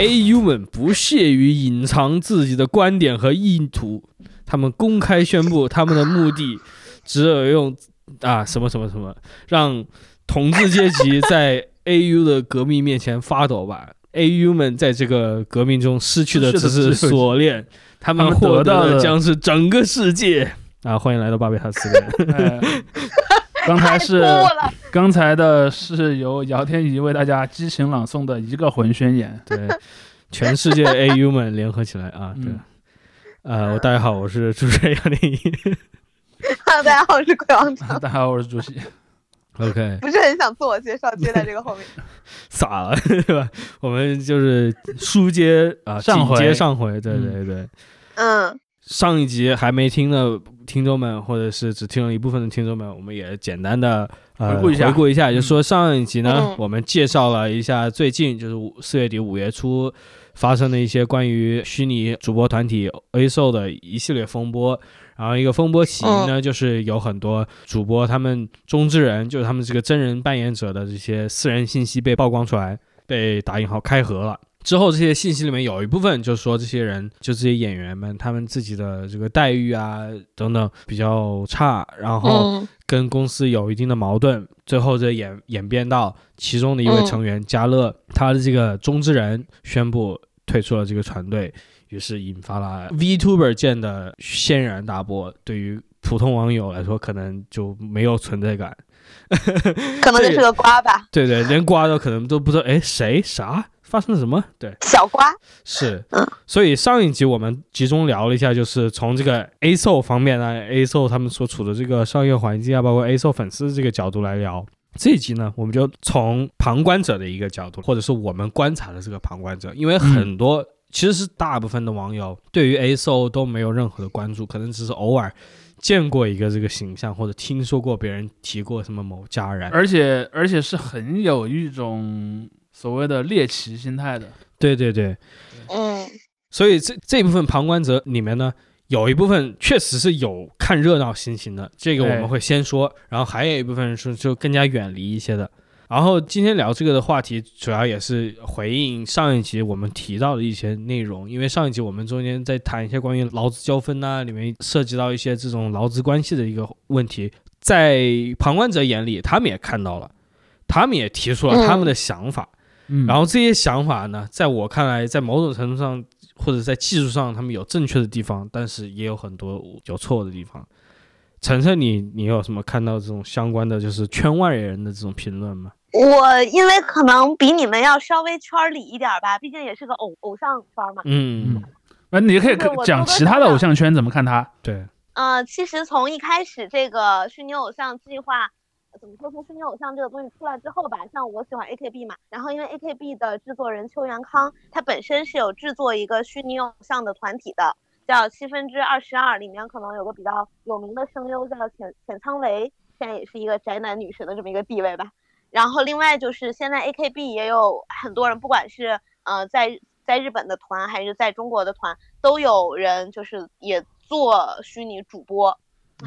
AU 们不屑于隐藏自己的观点和意图，他们公开宣布他们的目的，只有用啊什么什么什么，让统治阶级在 AU 的革命面前发抖吧。AU 们在这个革命中失去的只是锁链，他们获得的将是整个世界。啊，欢迎来到巴贝塔斯。刚才是刚才的是由姚天怡为大家激情朗诵的一个魂宣言，对，全世界 AU 们联合起来啊，对，呃，大家好，我是主持人姚天怡。哈，大家好，我是鬼王 大家好，我是主席。OK，不是很想自我介绍，接在这个后面。傻了，对吧？我们就是书接啊，上回接上回，对对对，嗯。上一集还没听的听众们，或者是只听了一部分的听众们，我们也简单的呃回顾一下，回顾一下，就说上一集呢，我们介绍了一下最近就是四月底五月初发生的一些关于虚拟主播团体 A o 的一系列风波，然后一个风波起因呢，就是有很多主播他们中之人，就是他们这个真人扮演者的这些私人信息被曝光出来，被打引号开盒了。之后这些信息里面有一部分就是说这些人就这些演员们他们自己的这个待遇啊等等比较差，然后跟公司有一定的矛盾，最后这演演变到其中的一位成员加乐，他的这个中之人宣布退出了这个团队，于是引发了 Vtuber 界的轩然大波。对于普通网友来说，可能就没有存在感，可能就是个瓜吧。对对，连瓜都可能都不知道，哎，谁啥？发生了什么？对，小瓜是，嗯所以上一集我们集中聊了一下，就是从这个 A s o 方面呢，A s o 他们所处的这个商业环境啊，包括 A s o 粉丝这个角度来聊。这一集呢，我们就从旁观者的一个角度，或者是我们观察的这个旁观者，因为很多其实是大部分的网友对于 A s o 都没有任何的关注，可能只是偶尔见过一个这个形象，或者听说过别人提过什么某家人，而且而且是很有一种。所谓的猎奇心态的，对对对，嗯，所以这这部分旁观者里面呢，有一部分确实是有看热闹心情的，这个我们会先说，然后还有一部分是就更加远离一些的。然后今天聊这个的话题，主要也是回应上一集我们提到的一些内容，因为上一集我们中间在谈一些关于劳资纠纷呐，里面涉及到一些这种劳资关系的一个问题，在旁观者眼里，他们也看到了，他们也提出了他们的想法。然后这些想法呢，在我看来，在某种程度上或者在技术上，他们有正确的地方，但是也有很多有错的地方。晨晨，你你有什么看到这种相关的，就是圈外人的这种评论吗？我因为可能比你们要稍微圈里一点吧，毕竟也是个偶偶像圈嘛。嗯嗯。那你可以讲其他的偶像圈怎么看他？对。呃，其实从一开始这个虚拟偶像计划。怎么说？从虚拟偶像这个东西出来之后吧，像我喜欢 AKB 嘛，然后因为 AKB 的制作人邱元康，他本身是有制作一个虚拟偶像的团体的，叫七分之二十二，里面可能有个比较有名的声优叫浅浅仓唯，现在也是一个宅男女神的这么一个地位吧。然后另外就是现在 AKB 也有很多人，不管是呃在在日本的团还是在中国的团，都有人就是也做虚拟主播。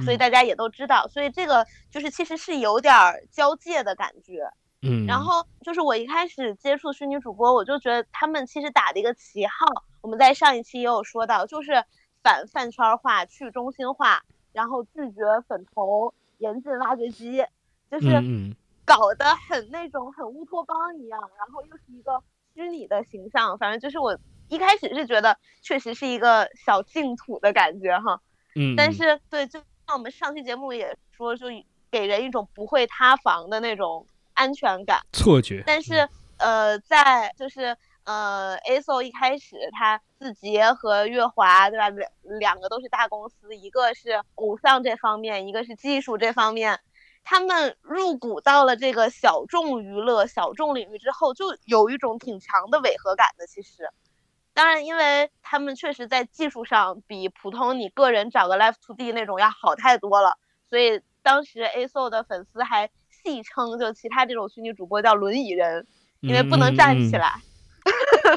所以大家也都知道，所以这个就是其实是有点交界的感觉，嗯。然后就是我一开始接触虚拟主播，我就觉得他们其实打的一个旗号，我们在上一期也有说到，就是反饭圈化、去中心化，然后拒绝粉头、严禁挖掘机，就是搞得很那种很乌托邦一样，然后又是一个虚拟的形象，反正就是我一开始是觉得确实是一个小净土的感觉哈，嗯。但是对就。那我们上期节目也说，就给人一种不会塌房的那种安全感错觉。但是，呃，在就是呃，A S O 一开始他字节和乐华，对吧？两两个都是大公司，一个是偶像这方面，一个是技术这方面。他们入股到了这个小众娱乐、小众领域之后，就有一种挺强的违和感的。其实。当然，因为他们确实在技术上比普通你个人找个 Live to D 那种要好太多了，所以当时 A SO 的粉丝还戏称就其他这种虚拟主播叫轮椅人，因为不能站起来。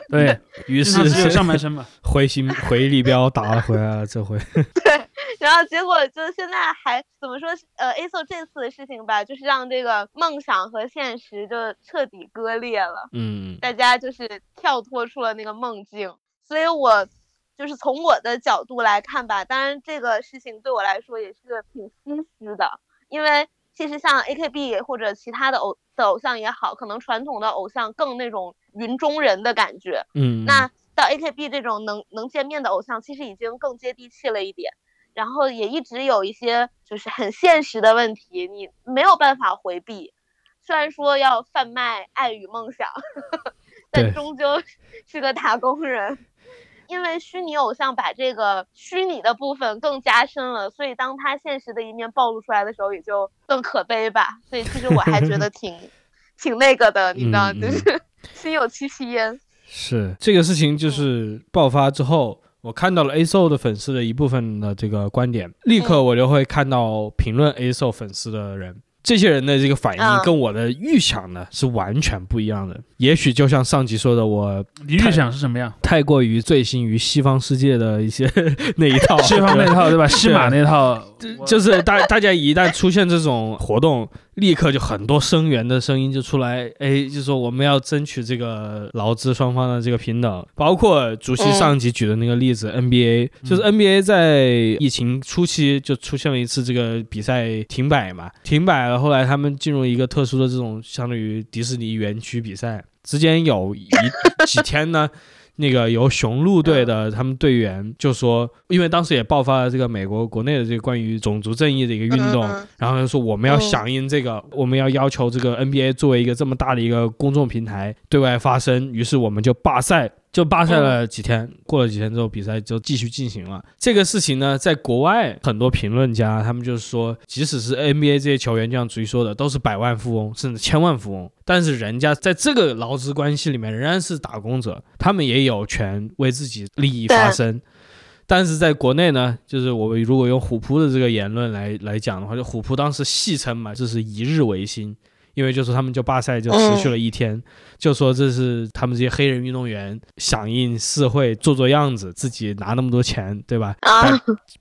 对于是上半身吧，回心回力镖打了回来了，这回。对，然后结果就现在还怎么说？呃，A So 这次的事情吧，就是让这个梦想和现实就彻底割裂了。嗯，大家就是跳脱出了那个梦境。所以我就是从我的角度来看吧，当然这个事情对我来说也是挺唏嘘的，因为其实像 AKB 或者其他的偶的偶像也好，可能传统的偶像更那种云中人的感觉。嗯，那到 AKB 这种能能见面的偶像，其实已经更接地气了一点。然后也一直有一些就是很现实的问题，你没有办法回避。虽然说要贩卖爱与梦想，但终究是个打工人。因为虚拟偶像把这个虚拟的部分更加深了，所以当他现实的一面暴露出来的时候，也就更可悲吧。所以其实我还觉得挺 挺那个的，你知道，就是 心有戚戚焉。是这个事情就是爆发之后。我看到了 A SO 的粉丝的一部分的这个观点，立刻我就会看到评论 A SO 粉丝的人，这些人的这个反应跟我的预想呢是完全不一样的。也许就像上集说的，我你预想是什么样？太过于醉心于西方世界的一些 那一套，西方那套对吧？西马那套，就是大大家一旦出现这种活动。立刻就很多声援的声音就出来，哎，就说我们要争取这个劳资双方的这个平等，包括主席上集举的那个例子，NBA 就是 NBA 在疫情初期就出现了一次这个比赛停摆嘛，停摆了，后来他们进入一个特殊的这种相当于迪士尼园区比赛，之间有一 几天呢。那个由雄鹿队的他们队员就说，因为当时也爆发了这个美国国内的这个关于种族正义的一个运动，然后就说我们要响应这个，我们要要求这个 NBA 作为一个这么大的一个公众平台对外发声，于是我们就罢赛。就罢赛了几天，过了几天之后，比赛就继续进行了。这个事情呢，在国外很多评论家他们就是说，即使是 NBA 这些球员，就像主席说的，都是百万富翁甚至千万富翁，但是人家在这个劳资关系里面仍然是打工者，他们也有权为自己利益发声。但是在国内呢，就是我们如果用虎扑的这个言论来来讲的话，就虎扑当时戏称嘛，这是一日维新。因为就是他们就罢赛就持续了一天，就说这是他们这些黑人运动员响应社会做做样子，自己拿那么多钱，对吧？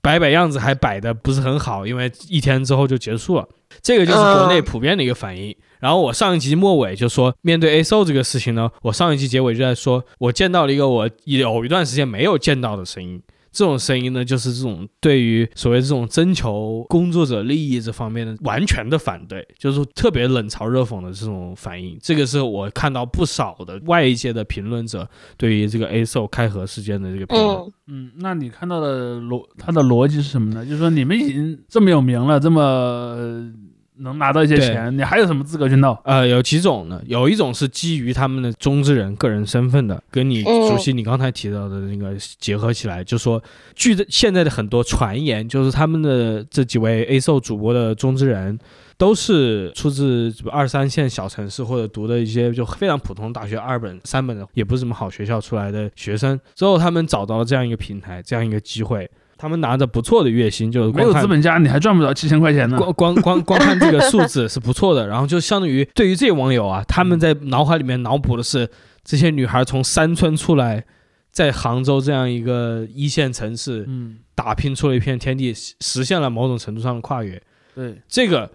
摆摆样子还摆的不是很好，因为一天之后就结束了。这个就是国内普遍的一个反应。然后我上一集末尾就说，面对 A SO 这个事情呢，我上一集结尾就在说，我见到了一个我有一段时间没有见到的声音。这种声音呢，就是这种对于所谓这种征求工作者利益这方面的完全的反对，就是特别冷嘲热讽的这种反应。这个是我看到不少的外界的评论者对于这个 A SO 开盒事件的这个评论。嗯，那你看到的逻他的逻辑是什么呢？就是说你们已经这么有名了，这么。能拿到一些钱，你还有什么资格去闹？呃，有几种呢？有一种是基于他们的中之人个人身份的，跟你熟悉你刚才提到的那个结合起来，就说据现在的很多传言，就是他们的这几位 A 售主播的中之人，都是出自二三线小城市或者读的一些就非常普通大学二本三本的，也不是什么好学校出来的学生，之后他们找到了这样一个平台，这样一个机会。他们拿着不错的月薪，就是没有资本家你还赚不到七千块钱呢。光光光光看这个数字是不错的，然后就相当于对于这些网友啊，他们在脑海里面脑补的是这些女孩从山村出来，在杭州这样一个一线城市，嗯，打拼出了一片天地，实现了某种程度上的跨越。对这个，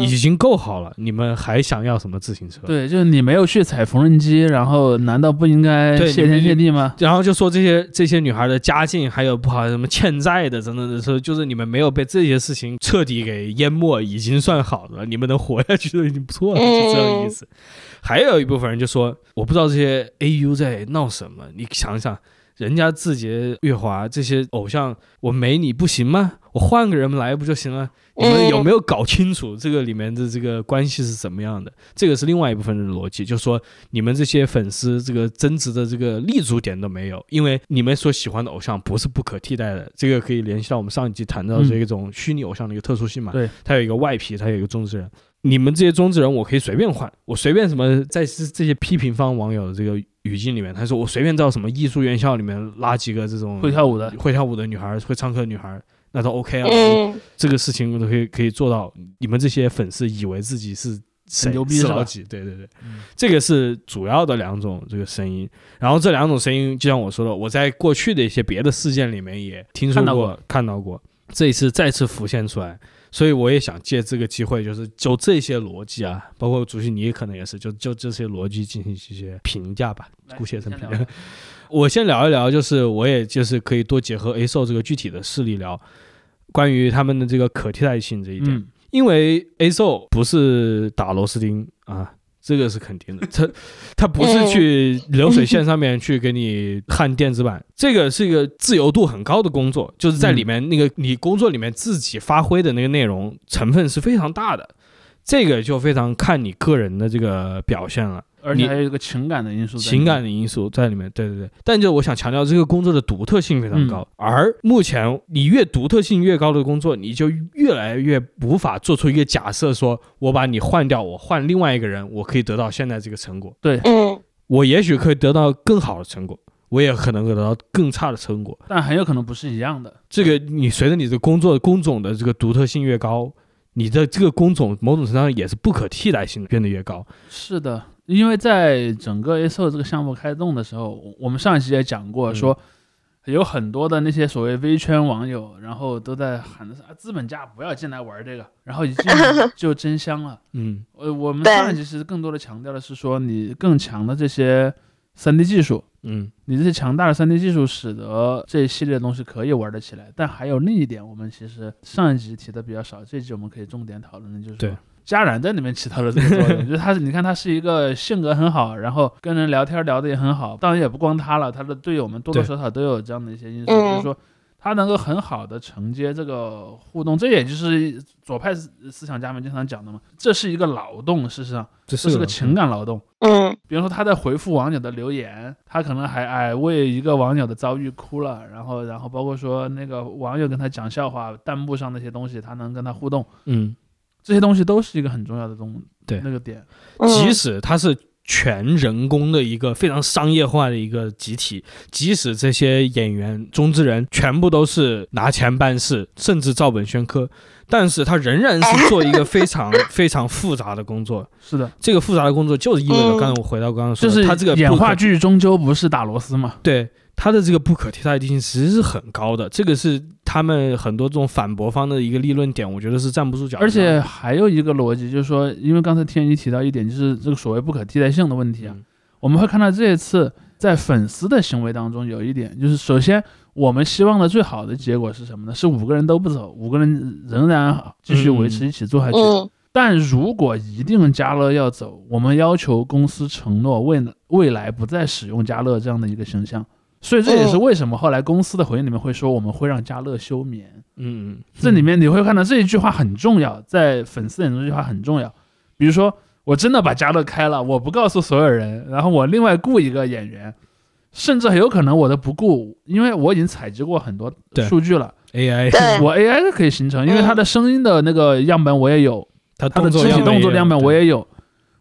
已经够好了。你们还想要什么自行车？对，就是你没有去踩缝纫机，然后难道不应该谢天谢地吗？然后就说这些这些女孩的家境还有不好什么欠债的，等等的说，就是你们没有被这些事情彻底给淹没，已经算好的了。你们能活下去都已经不错了，是这个意思。还有一部分人就说，我不知道这些 AU 在闹什么。你想想，人家字节、月华这些偶像，我没你不行吗？我换个人来不就行了？你们有没有搞清楚这个里面的这个关系是怎么样的？这个是另外一部分的逻辑，就是说你们这些粉丝这个增值的这个立足点都没有，因为你们所喜欢的偶像不是不可替代的。这个可以联系到我们上一集谈到这一种虚拟偶像的一个特殊性嘛？对，它有一个外皮，它有一个中之人。你们这些中之人，我可以随便换，我随便什么，在这些批评方网友的这个语境里面，他说我随便到什么艺术院校里面拉几个这种会跳舞的、会跳舞的女孩、会唱歌的女孩。那都 OK 啊，这个事情我都可以可以做到。你们这些粉丝以为自己是很牛逼是吧？对对对，这个是主要的两种这个声音。然后这两种声音，就像我说的，我在过去的一些别的事件里面也听说过、看到过。这一次再次浮现出来。所以我也想借这个机会，就是就这些逻辑啊，包括主席你可能也是，就就这些逻辑进行一些评价吧，姑且称评价。我先聊一聊，就是我也就是可以多结合 A 兽这个具体的事例聊，关于他们的这个可替代性这一点，因为 A 兽不是打螺丝钉啊。这个是肯定的，他他不是去流水线上面去给你焊电子板，这个是一个自由度很高的工作，就是在里面那个你工作里面自己发挥的那个内容成分是非常大的，这个就非常看你个人的这个表现了。而且还有一个情感的因素，情感的因素在里面。对对对，但就我想强调，这个工作的独特性非常高。而目前你越独特性越高的工作，你就越来越无法做出一个假设，说我把你换掉，我换另外一个人，我可以得到现在这个成果。对，嗯，我也许可以得到更好的成果，我也可能会得到更差的成果，但很有可能不是一样的。这个你随着你的工作工种的这个独特性越高，你的这个工种某种程度上也是不可替代性的变得越高。是的。因为在整个 A o 这个项目开动的时候，我们上一期也讲过，说有很多的那些所谓微圈网友，然后都在喊的是啊，资本家不要进来玩这个，然后一进就真香了。嗯，呃，我们上一期其实更多的强调的是说，你更强的这些 3D 技术，嗯，你这些强大的 3D 技术使得这一系列的东西可以玩得起来。但还有另一点，我们其实上一集提的比较少，这一集我们可以重点讨论的就是。佳然在里面起到了这个作用，就是他，你看他是一个性格很好，然后跟人聊天聊得也很好。当然也不光他了，他的队友们多多少少都有这样的一些因素，就是说他能够很好的承接这个互动。这也就是左派思想家们经常讲的嘛，这是一个劳动，事实上这是个情感劳动。嗯，比如说他在回复网友的留言，他可能还哎为一个网友的遭遇哭了，然后然后包括说那个网友跟他讲笑话，弹幕上那些东西，他能跟他互动。嗯。这些东西都是一个很重要的东，对那个点，即使他是全人工的一个非常商业化的一个集体，即使这些演员中之人全部都是拿钱办事，甚至照本宣科，但是他仍然是做一个非常 非常复杂的工作。是的，这个复杂的工作就是意味着，刚才我回到刚刚说，就是他这个演话剧终究不是打螺丝嘛？对。它的这个不可替代性其实是很高的，这个是他们很多这种反驳方的一个立论点，我觉得是站不住脚。而且还有一个逻辑，就是说，因为刚才天一提到一点，就是这个所谓不可替代性的问题啊，我们会看到这一次在粉丝的行为当中有一点，就是首先我们希望的最好的结果是什么呢？是五个人都不走，五个人仍然继续维持一起做下去。但如果一定加乐要走，我们要求公司承诺未未来不再使用加乐这样的一个形象。所以这也是为什么后来公司的回应里面会说我们会让嘉乐休眠。嗯，这里面你会看到这一句话很重要，在粉丝眼中这句话很重要。比如说，我真的把嘉乐开了，我不告诉所有人，然后我另外雇一个演员，甚至很有可能我都不雇，因为我已经采集过很多数据了。AI，我 AI 可以形成，因为他的声音的那个样本我也有，他的肢体动作样本我也有，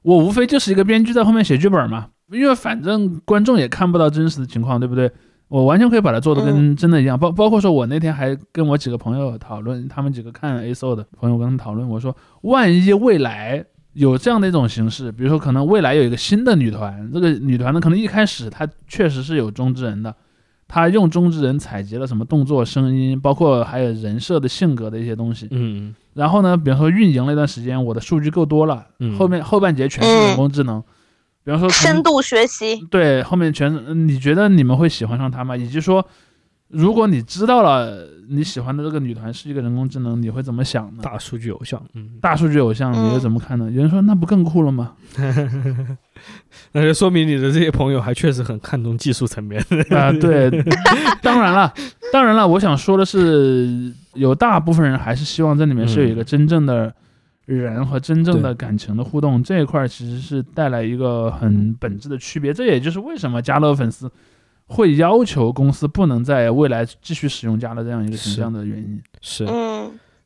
我无非就是一个编剧在后面写剧本嘛。因为反正观众也看不到真实的情况，对不对？我完全可以把它做的跟真的一样。包包括说，我那天还跟我几个朋友讨论，他们几个看 A O 的朋友跟他们讨论，我说，万一未来有这样的一种形式，比如说可能未来有一个新的女团，这个女团呢，可能一开始她确实是有中之人的，她用中之人采集了什么动作、声音，包括还有人设的性格的一些东西。嗯。然后呢，比方说运营了一段时间，我的数据够多了，后面后半截全是人工智能。比方说深度学习，对，后面全是。你觉得你们会喜欢上他吗？以及说，如果你知道了你喜欢的这个女团是一个人工智能，你会怎么想呢？大数据偶像，嗯，大数据偶像，你会怎么看呢？有人说那不更酷了吗？那就说明你的这些朋友还确实很看重技术层面啊。对，当然了，当然了，我想说的是，有大部分人还是希望这里面是有一个真正的。人和真正的感情的互动这一块，其实是带来一个很本质的区别。这也就是为什么加乐粉丝会要求公司不能在未来继续使用加乐这样一个形象的原因。是，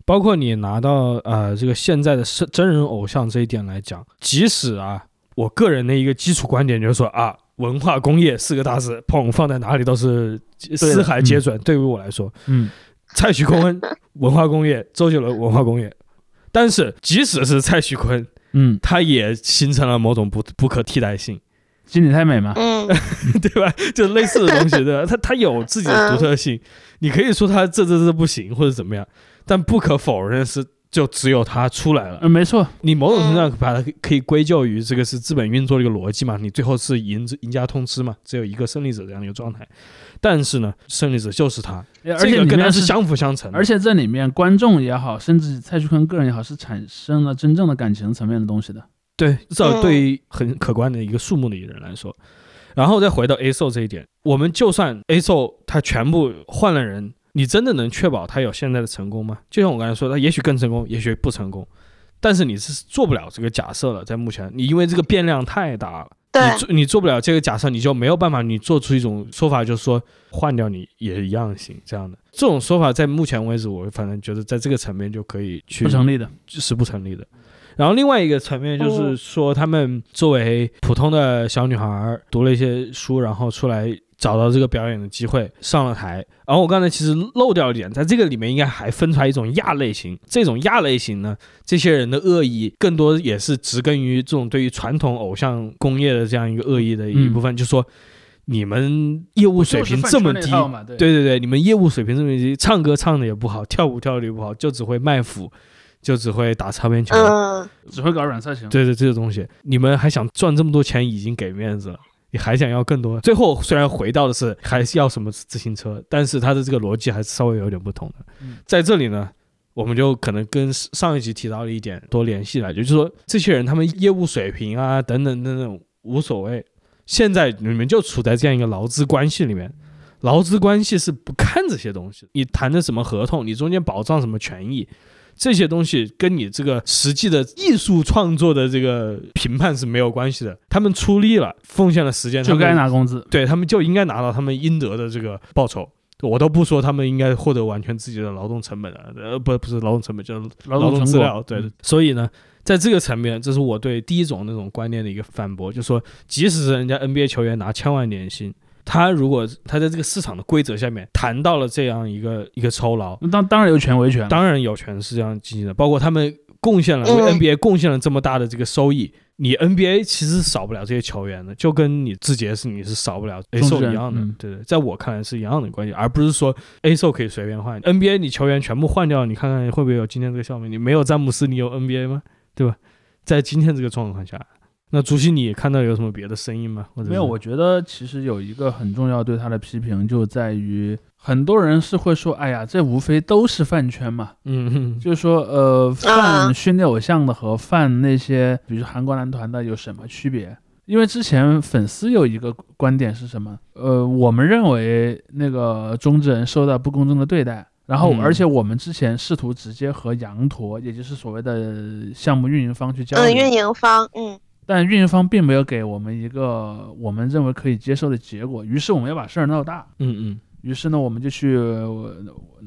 包括你拿到呃这个现在的真真人偶像这一点来讲，即使啊，我个人的一个基础观点就是说啊，文化工业四个大字，砰放在哪里都是四海皆准。对于我来说，嗯，蔡徐坤文化工业，周杰伦文化工业。但是，即使是蔡徐坤，嗯，他也形成了某种不不可替代性。金你太美嘛，嗯，嗯 对吧？就类似的东西，对吧？他他有自己的独特性，你可以说他这这这不行或者怎么样，但不可否认是，就只有它出来了。嗯，没错，你某种程度上把它可以归咎于这个是资本运作的一个逻辑嘛，你最后是赢赢家通吃嘛，只有一个胜利者这样的一个状态。但是呢，胜利者就是他，而这个且里面跟他是相辅相成的。而且这里面观众也好，甚至蔡徐坤个人也好，是产生了真正的感情层面的东西的。对，至少对于很可观的一个数目的人来说，然后再回到 A o 这一点，我们就算 A o 他全部换了人，你真的能确保他有现在的成功吗？就像我刚才说，他也许更成功，也许不成功，但是你是做不了这个假设了，在目前，你因为这个变量太大了。对你做你做不了这个假设，你就没有办法，你做出一种说法，就是说换掉你也一样行这样的。这种说法在目前为止，我反正觉得在这个层面就可以去不成立的，是不成立的。然后另外一个层面就是说，他们作为普通的小女孩儿，读了一些书，然后出来找到这个表演的机会，上了台。然后我刚才其实漏掉一点，在这个里面应该还分出来一种亚类型。这种亚类型呢，这些人的恶意更多也是植根于这种对于传统偶像工业的这样一个恶意的一部分，就说你们业务水平这么低，对对对对，你们业务水平这么低，唱歌唱的也不好，跳舞跳的也不好，就只会卖腐。就只会打擦边球，嗯，只会搞软色情。对对，这个东西，你们还想赚这么多钱，已经给面子了，你还想要更多？最后虽然回到的是还是要什么自行车，但是它的这个逻辑还是稍微有点不同的。嗯在这里呢，我们就可能跟上一集提到了一点多联系来，就是说这些人他们业务水平啊等等等等无所谓，现在你们就处在这样一个劳资关系里面。劳资关系是不看这些东西，你谈的什么合同，你中间保障什么权益，这些东西跟你这个实际的艺术创作的这个评判是没有关系的。他们出力了，奉献了时间，就该拿工资，对他们就应该拿到他们应得的这个报酬。我都不说他们应该获得完全自己的劳动成本了，呃，不，不是劳动成本，就是劳劳动资料。对，嗯所以呢，在这个层面，这是我对第一种那种观念的一个反驳，就是说，即使是人家 NBA 球员拿千万年薪，他如果他在这个市场的规则下面谈到了这样一个一个酬劳，那当当然有权维权。当然有权是这样进行的，包括他们贡献了为嗯 NBA 贡献了这么大的这个收益，你 NBA 其实少不了这些球员的，就跟你字节是你是少不了 A 中 s 之 o 人一样的，嗯对对，在我看来是一样的关系，而不是说 A o 可以随便换，NBA 你球员全部换掉，你看看会不会有今天这个效果？你没有詹姆斯，你有 NBA 吗？对吧？在今天这个状况下，那朱熹你看到有什么别的声音吗？或者没有，我觉得其实有一个很重要对他的批评，就在于很多人是会说，哎呀，这无非都是饭圈嘛，嗯嗯就是说，呃，饭训练偶像的和饭那些，比如韩国男团的有什么区别？因为之前粉丝有一个观点是什么？呃，我们认为那个中之人受到不公正的对待，然后嗯而且我们之前试图直接和羊驼，也就是所谓的项目运营方去交流嗯，流，运营方，嗯但运营方并没有给我们一个我们认为可以接受的结果，于是我们要把事儿闹大。嗯嗯于是呢，我们就去呃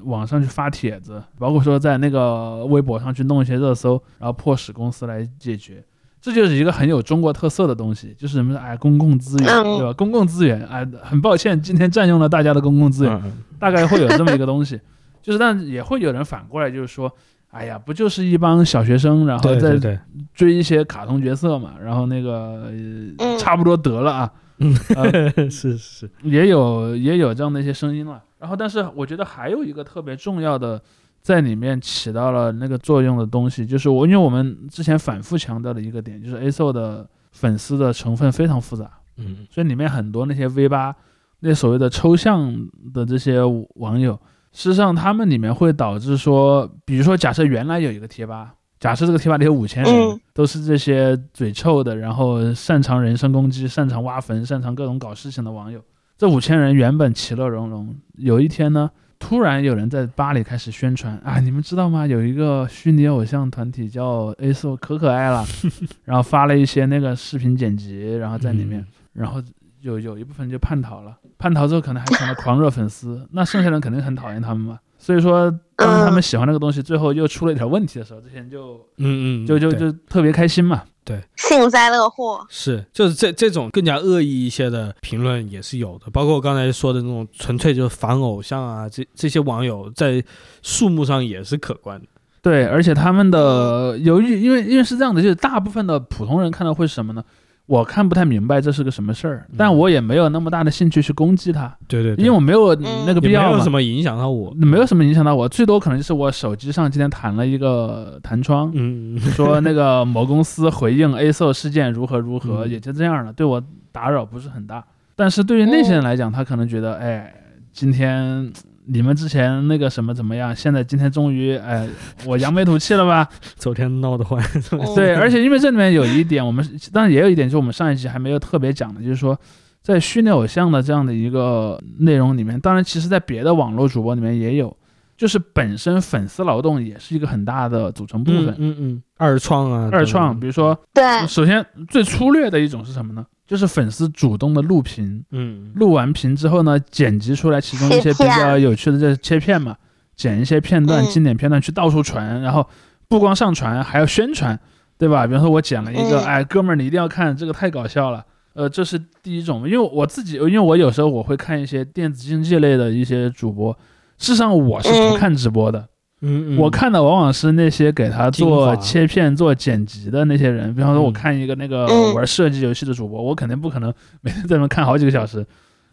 网上去发帖子，包括说在那个微博上去弄一些热搜，然后迫使公司来解决。这就是一个很有中国特色的东西，就是什么哎公共资源，嗯对吧？公共资源，哎，很抱歉，今天占用了大家的公共资源，大概会有这么一个东西。就是，但也会有人反过来就是说，哎呀，不就是一帮小学生，然后在追一些卡通角色嘛，然后那个、差不多得了啊，嗯。呃是 是。是，也有也有这样的一些声音了。然后，但是我觉得还有一个特别重要的，在里面起到了那个作用的东西，就是我因为我们之前反复强调的一个点，就是 A SO 的粉丝的成分非常复杂，嗯。所以里面很多那些 V 八那所谓的抽象的这些网友，事实上他们里面会导致说，比如说假设原来有一个贴吧。假设这个贴吧里有五千人，嗯都是这些嘴臭的，然后擅长人身攻击、擅长挖坟、擅长各种搞事情的网友。这五千人原本其乐融融，有一天呢，突然有人在吧里开始宣传啊，你们知道吗？有一个虚拟偶像团体叫 A SO，可可爱了，然后发了一些那个视频剪辑，然后在里面，然后有有一部分就叛逃了，叛逃之后可能还成了狂热粉丝，那剩下人肯定很讨厌他们嘛。所以说，当他们喜欢那个东西，最后又出了一点问题的时候，这些人就嗯嗯，就就就特别开心嘛。对幸灾乐祸。是，就是这这种更加恶意一些的评论也是有的，包括我刚才说的那种纯粹就是反偶像啊，这这些网友在数目上也是可观的。对，而且他们的由于因为因为是这样的，就是大部分的普通人看到会是什么呢？我看不太明白这是个什么事儿，但我也没有那么大的兴趣去攻击他，对对，因为我没有那个必要嘛，什么影响到我，没有什么影响到我，最多可能就是我手机上今天弹了一个弹窗，嗯，说那个某公司回应 A o 事件如何如何，也就这样了，对我打扰不是很大。但是对于那些人来讲，他可能觉得，哎，今天。你们之前那个什么怎么样？现在今天终于，哎，我扬眉吐气了吧？昨天闹得欢，对，而且因为这里面有一点，我们当然也有一点，就是我们上一集还没有特别讲的，就是说，在虚拟偶像的这样的一个内容里面，当然其实在别的网络主播里面也有，就是本身粉丝劳动也是一个很大的组成部分。嗯嗯，二创啊，二创，比如说，对，首先最粗略的一种是什么呢？就是粉丝主动的录屏，嗯，录完屏之后呢，剪辑出来其中一些比较有趣的这切片嘛，剪一些片段、经典片段去到处传，然后不光上传，还要宣传，对吧？比方说我剪了一个，哎，哥们儿你一定要看，这个太搞笑了。呃，这是第一种，因为我自己，因为我有时候我会看一些电子竞技类的一些主播，事实上我是不看直播的。嗯，我看的往往是那些给他做切片、做剪辑的那些人。比方说，我看一个那个玩射击游戏的主播，我肯定不可能 每天在那看好几个小时。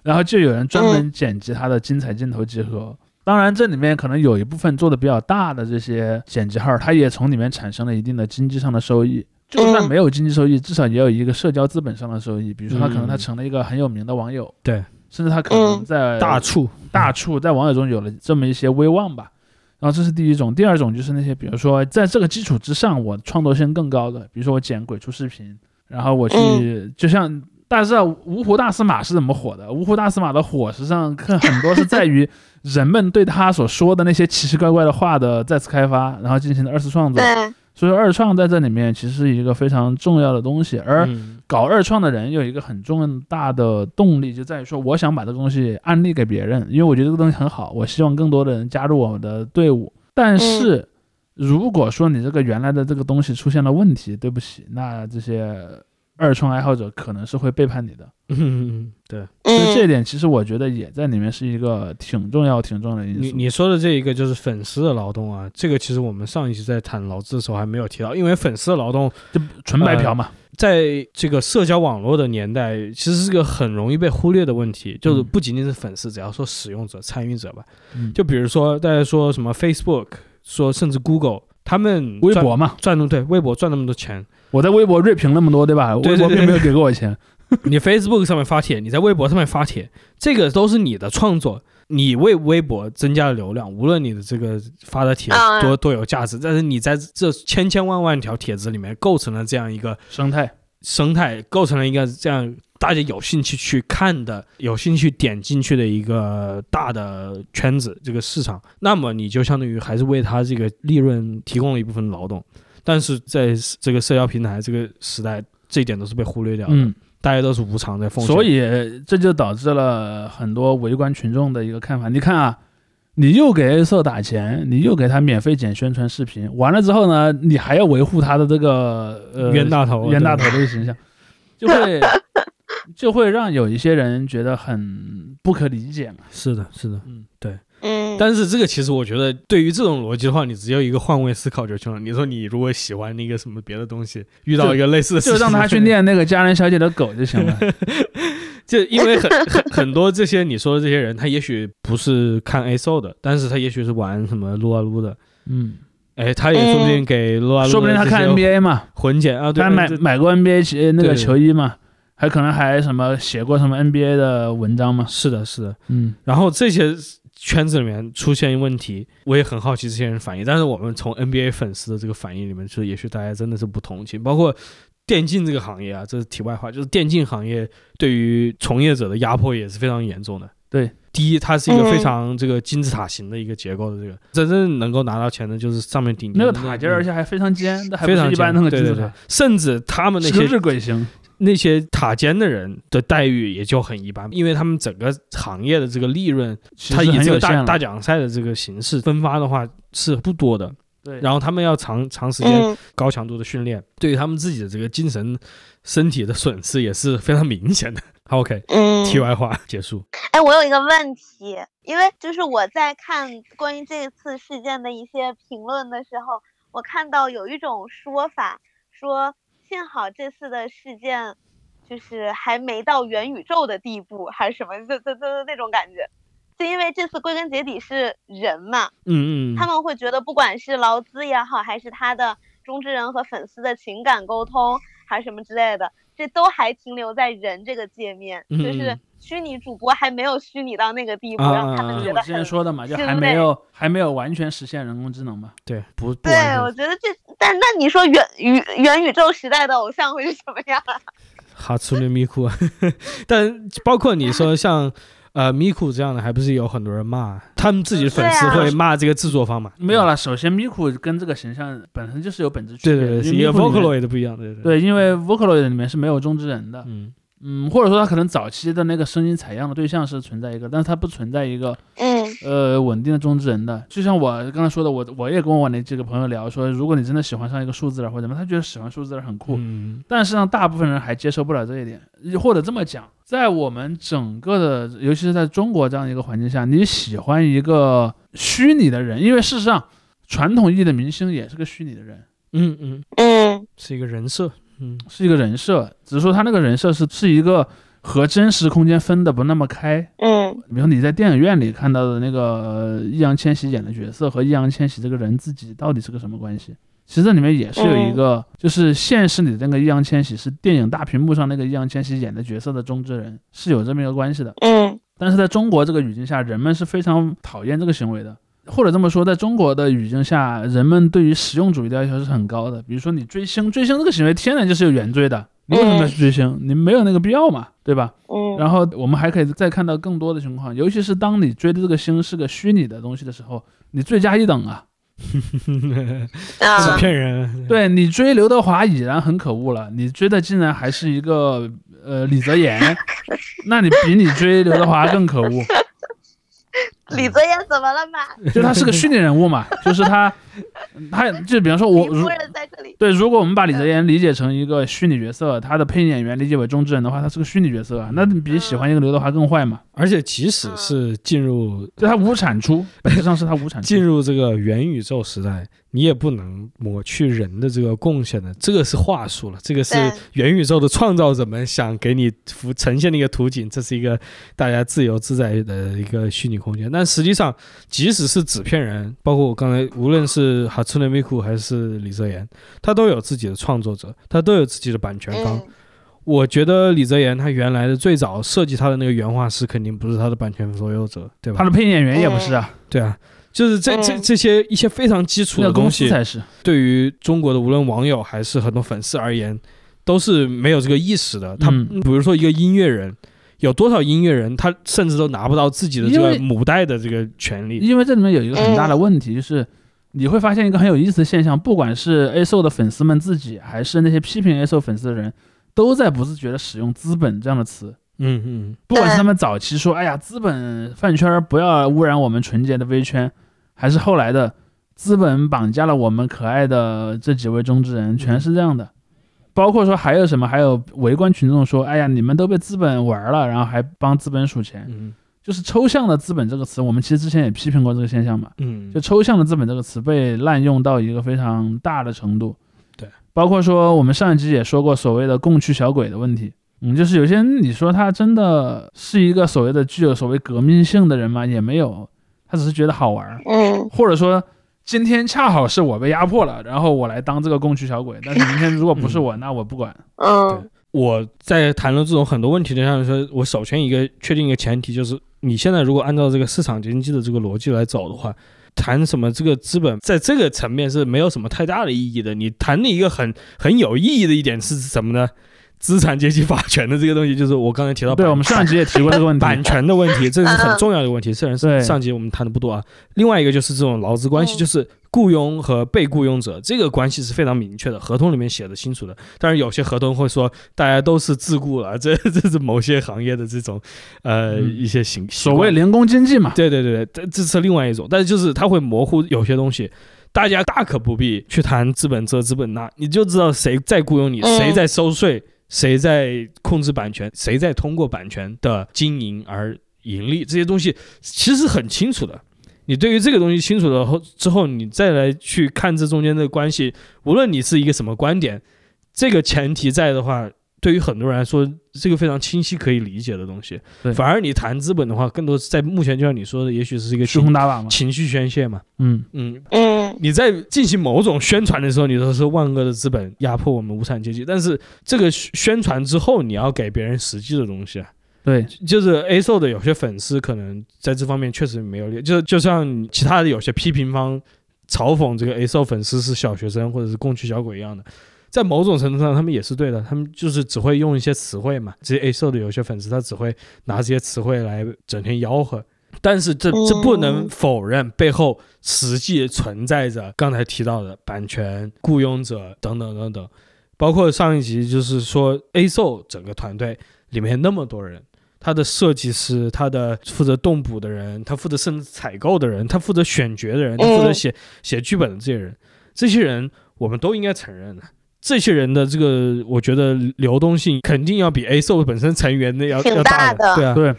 然后就有人专门剪辑他的精彩镜头集合。当然，这里面可能有一部分做的比较大的这些剪辑号，他也从里面产生了一定的经济上的收益。就算没有经济收益，至少也有一个社交资本上的收益。比如说，他可能他成了一个很有名的网友，对，甚至他可能在大处大处在网友中有了这么一些威望吧。然后这是第一种，第二种就是那些，比如说在这个基础之上，我创作性更高的，比如说我剪鬼畜视频，然后我去，就像大家知道芜湖大司马是怎么火的？芜湖大司马的火，实际上很很多是在于人们对他所说的那些奇奇怪怪的话的再次开发，然后进行的二次创作。所以说二创在这里面其实是一个非常重要的东西，而搞二创的人有一个很重大的动力，就在于说我想把这个东西安利给别人，因为我觉得这个东西很好，我希望更多的人加入我们的队伍。但是如果说你这个原来的这个东西出现了问题，对不起，那这些。二创爱好者可能是会背叛你的，嗯，对，所以这一点其实我觉得也在里面是一个挺重要、挺重要的因素。你你说的这一个就是粉丝的劳动啊，这个其实我们上一期在谈劳资的时候还没有提到，因为粉丝的劳动就纯白嫖嘛，在这个社交网络的年代，其实是个很容易被忽略的问题，就是不仅仅是粉丝，只要说使用者、参与者吧，就比如说大家说什么 Facebook，说甚至 Google。他们微博嘛，赚那么对，微博赚那么多钱。我在微博锐评那么多，对吧？微博并没有给过我钱。你 Facebook 上面发帖，你在微博上面发帖，这个都是你的创作，你为微博增加了流量。无论你的这个发的帖多多有价值，但是你在这千千万万条帖子里面构成了这样一个生态，生态构成了一个这样。大家有兴趣去看的，有兴趣点进去的一个大的圈子，这个市场，那么你就相当于还是为他这个利润提供了一部分劳动，但是在这个社交平台这个时代，这一点都是被忽略掉的。嗯，大家都是无偿在奉献，所以这就导致了很多围观群众的一个看法。你看啊，你又给 A 社打钱，你又给他免费剪宣传视频，完了之后呢，你还要维护他的这个呃冤大头冤大头这个形象，就会。就会让有一些人觉得很不可理解嘛。是的，是的，嗯，对，嗯。但是这个其实我觉得，对于这种逻辑的话，你只有一个换位思考就行了。你说你如果喜欢那个什么别的东西，遇到一个类似的，就让他去练那个佳人小姐的狗就行了。就因为很很很多这些你说的这些人，他也许不是看 A S O 的，但是他也许是玩什么撸啊撸的。嗯，哎，他也说不定给撸啊撸，说不定他看 N B A 嘛，混剪啊，他买买过 N B A 那个球衣嘛。还可能还什么写过什么 NBA 的文章嘛？是的，是的，嗯。然后这些圈子里面出现问题，我也很好奇这些人反应。但是我们从 NBA 粉丝的这个反应里面，就是也许大家真的是不同情。包括电竞这个行业啊，这是题外话，就是电竞行业对于从业者的压迫也是非常严重的。对，第一，它是一个非常这个金字塔型的一个结构的这个，真正能够拿到钱的，就是上面顶那个塔尖，而且还非常尖，非常一般那个金字塔，甚至他们那些日晷形。那些塔尖的人的待遇也就很一般，因为他们整个行业的这个利润，他以这个大大奖赛的这个形式分发的话是不多的。对，然后他们要长长时间高强度的训练，对于他们自己的这个精神身体的损失也是非常明显的。OK，嗯，题外话结束。哎，我有一个问题，因为就是我在看关于这次事件的一些评论的时候，我看到有一种说法说。幸好这次的事件就是还没到元宇宙的地步，还是什么，就就就那种感觉。就因为这次归根结底是人嘛，嗯嗯，他们会觉得不管是劳资也好，还是他的中之人和粉丝的情感沟通，还是什么之类的，这都还停留在人这个界面，就是虚拟主播还没有虚拟到那个地步，让他们觉得我之前说的嘛，就还没有还没有完全实现人工智能嘛。对，不对，我觉得这，但那你说元宇元宇宙时代的偶像会是什么样？哈苏利咪哭，但包括你说像。呃，咪库这样的还不是有很多人骂，他们自己的粉丝会骂这个制作方嘛？没有了，首先咪库跟这个形象本身就是有本质区别，对对对，因为 Vocaloid 不一样，对对对，因为 Vocaloid 里面是没有中之人的，嗯。嗯，或者说他可能早期的那个声音采样的对象是存在一个，但是他不存在一个，嗯，呃，稳定的中之人的。就像我刚才说的，我我也跟我那几个朋友聊说，如果你真的喜欢上一个数字人或者什么，他觉得喜欢数字人很酷，嗯，但是让大部分人还接受不了这一点。或者这么讲，在我们整个的，尤其是在中国这样一个环境下，你喜欢一个虚拟的人，因为事实上，传统意义的明星也是个虚拟的人，嗯嗯嗯，是一个人设。嗯，是一个人设，只是说他那个人设是是一个和真实空间分的不那么开。嗯，比如你在电影院里看到的那个易烊千玺演的角色和易烊千玺这个人自己到底是个什么关系？其实这里面也是有一个，就是现实里的那个易烊千玺是电影大屏幕上那个易烊千玺演的角色的中之人，是有这么一个关系的。嗯，但是在中国这个语境下，人们是非常讨厌这个行为的。或者这么说，在中国的语境下，人们对于实用主义的要求是很高的。比如说，你追星，追星这个行为天然就是有原罪的。你为什么要去追星？你没有那个必要嘛，对吧？嗯。然后我们还可以再看到更多的情况，尤其是当你追的这个星是个虚拟的东西的时候，你罪加一等啊。啊！骗人。对你追刘德华已然很可恶了，你追的竟然还是一个呃李泽言，那你比你追刘德华更可恶。李泽言怎么了嘛？就他是个虚拟人物嘛，就是他，他就比方说，我夫人在这里。对，如果我们把李泽言理解成一个虚拟角色，他的配音演员理解为中之人的话，他是个虚拟角色，那比喜欢一个刘德华更坏嘛？而且即使是进入，就他无产出，本质上是他无产出。进入这个元宇宙时代。你也不能抹去人的这个贡献的，这个是话术了，这个是元宇宙的创造者们想给你浮呈现的一个图景，这是一个大家自由自在的一个虚拟空间。但实际上，即使是纸片人，包括我刚才，无论是哈村内美库还是李泽言，他都有自己的创作者，他都有自己的版权方。我觉得李泽言他原来的最早设计他的那个原画师，肯定不是他的版权所有者，对吧？他的配音演员也不是啊，对啊。就是这这这些一些非常基础的东西，才是对于中国的无论网友还是很多粉丝而言，都是没有这个意识的。他比如说一个音乐人，有多少音乐人他甚至都拿不到自己的这个母带的这个权利。因为这里面有一个很大的问题，就是你会发现一个很有意思的现象，不管是 A SO 的粉丝们自己，还是那些批评 A SO 粉丝的人，都在不自觉的使用“资本”这样的词。嗯嗯，不管是他们早期说“哎呀，资本饭圈不要污染我们纯洁的微圈”。还是后来的资本绑架了我们可爱的这几位中之人，全是这样的。包括说还有什么，还有围观群众说：“哎呀，你们都被资本玩了，然后还帮资本数钱。”嗯，就是抽象的资本这个词，我们其实之前也批评过这个现象嘛。嗯，就抽象的资本这个词被滥用到一个非常大的程度。对，包括说我们上一集也说过所谓的供区小鬼的问题。嗯，就是有些人你说他真的是一个所谓的具有所谓革命性的人吗？也没有。他只是觉得好玩，嗯，或者说今天恰好是我被压迫了，然后我来当这个供区小鬼。但是明天如果不是我，那我不管。嗯，我在谈论这种很多问题的上说，我首先一个确定一个前提就是，你现在如果按照这个市场经济的这个逻辑来走的话，谈什么这个资本在这个层面是没有什么太大的意义的。你谈的一个很很有意义的一点是什么呢？资产阶级法权的这个东西，就是我刚才提到，对，我们上集也提过这个问题，版权的问题，这是很重要的问题。虽然是上集我们谈的不多啊。另外一个就是这种劳资关系，就是雇佣和被雇佣者这个关系是非常明确的，合同里面写的清楚的。但是有些合同会说大家都是自雇了，这这是某些行业的这种呃一些形所谓零工经济嘛。对对对对，这这是另外一种，但是就是它会模糊有些东西，大家大可不必去谈资本这资本那，你就知道谁在雇佣你，谁在收税。谁在控制版权？谁在通过版权的经营而盈利？这些东西其实很清楚的。你对于这个东西清楚了后之后，你再来去看这中间的关系，无论你是一个什么观点，这个前提在的话，对于很多人来说，这个非常清晰可以理解的东西。对反而你谈资本的话，更多是在目前就像你说的，也许是一个虚情空打靶嘛。情绪宣泄嘛。嗯，嗯，嗯你在进行某种宣传的时候，你都是万恶的资本压迫我们无产阶级，但是这个宣传之后，你要给别人实际的东西啊。对，就是 A 售的有些粉丝可能在这方面确实没有理，就就像其他的有些批评方嘲讽这个 A 售粉丝是小学生或者是共区小鬼一样的，在某种程度上他们也是对的，他们就是只会用一些词汇嘛。这些 A 社的有些粉丝他只会拿这些词汇来整天吆喝，但是这这不能否认背后实际存在着刚才提到的版权、雇佣者等等等等，包括上一集就是说 A 售整个团队里面那么多人。他的设计师，他的负责动捕的人，他负责甚至采购的人，他负责选角的人，他负责写写剧本的这些人，这些人我们都应该承认的。这些人的这个，我觉得流动性肯定要比 A 售本身成员的要挺要大的。的，对啊，对，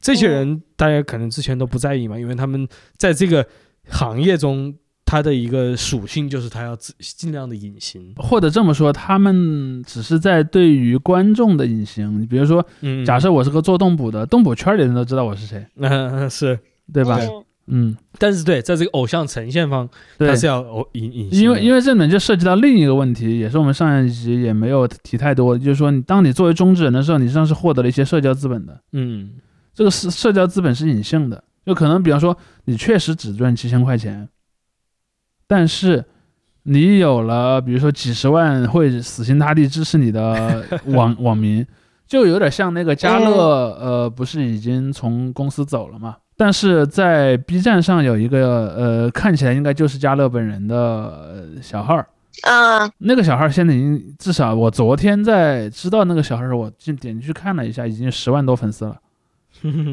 这些人大家可能之前都不在意嘛，因为他们在这个行业中，他的一个属性就是他要尽量的隐形。或者这么说，他们只是在对于观众的隐形。你比如说，嗯，假设我是个做动捕的，动捕圈里人都知道我是谁，嗯、是，对吧？嗯嗯，但是对，在这个偶像呈现方，对他，是要偶隐隐，因为因为这里面就涉及到另一个问题，也是我们上一集也没有提太多，就是说，你当你作为中之人的时候，你实际上是获得了一些社交资本的。嗯这个是社交资本是隐性的，就可能比方说你确实只赚七千块钱，但是你有了比如说几十万会死心塌地支持你的网 网民，就有点像那个家乐，呃，不是已经从公司走了嘛？但是在 B 站上有一个呃，看起来应该就是家乐本人的、呃小号儿，嗯那个小号现在已经至少我昨天在知道那个小号我进点进去看了一下，已经十万多粉丝了。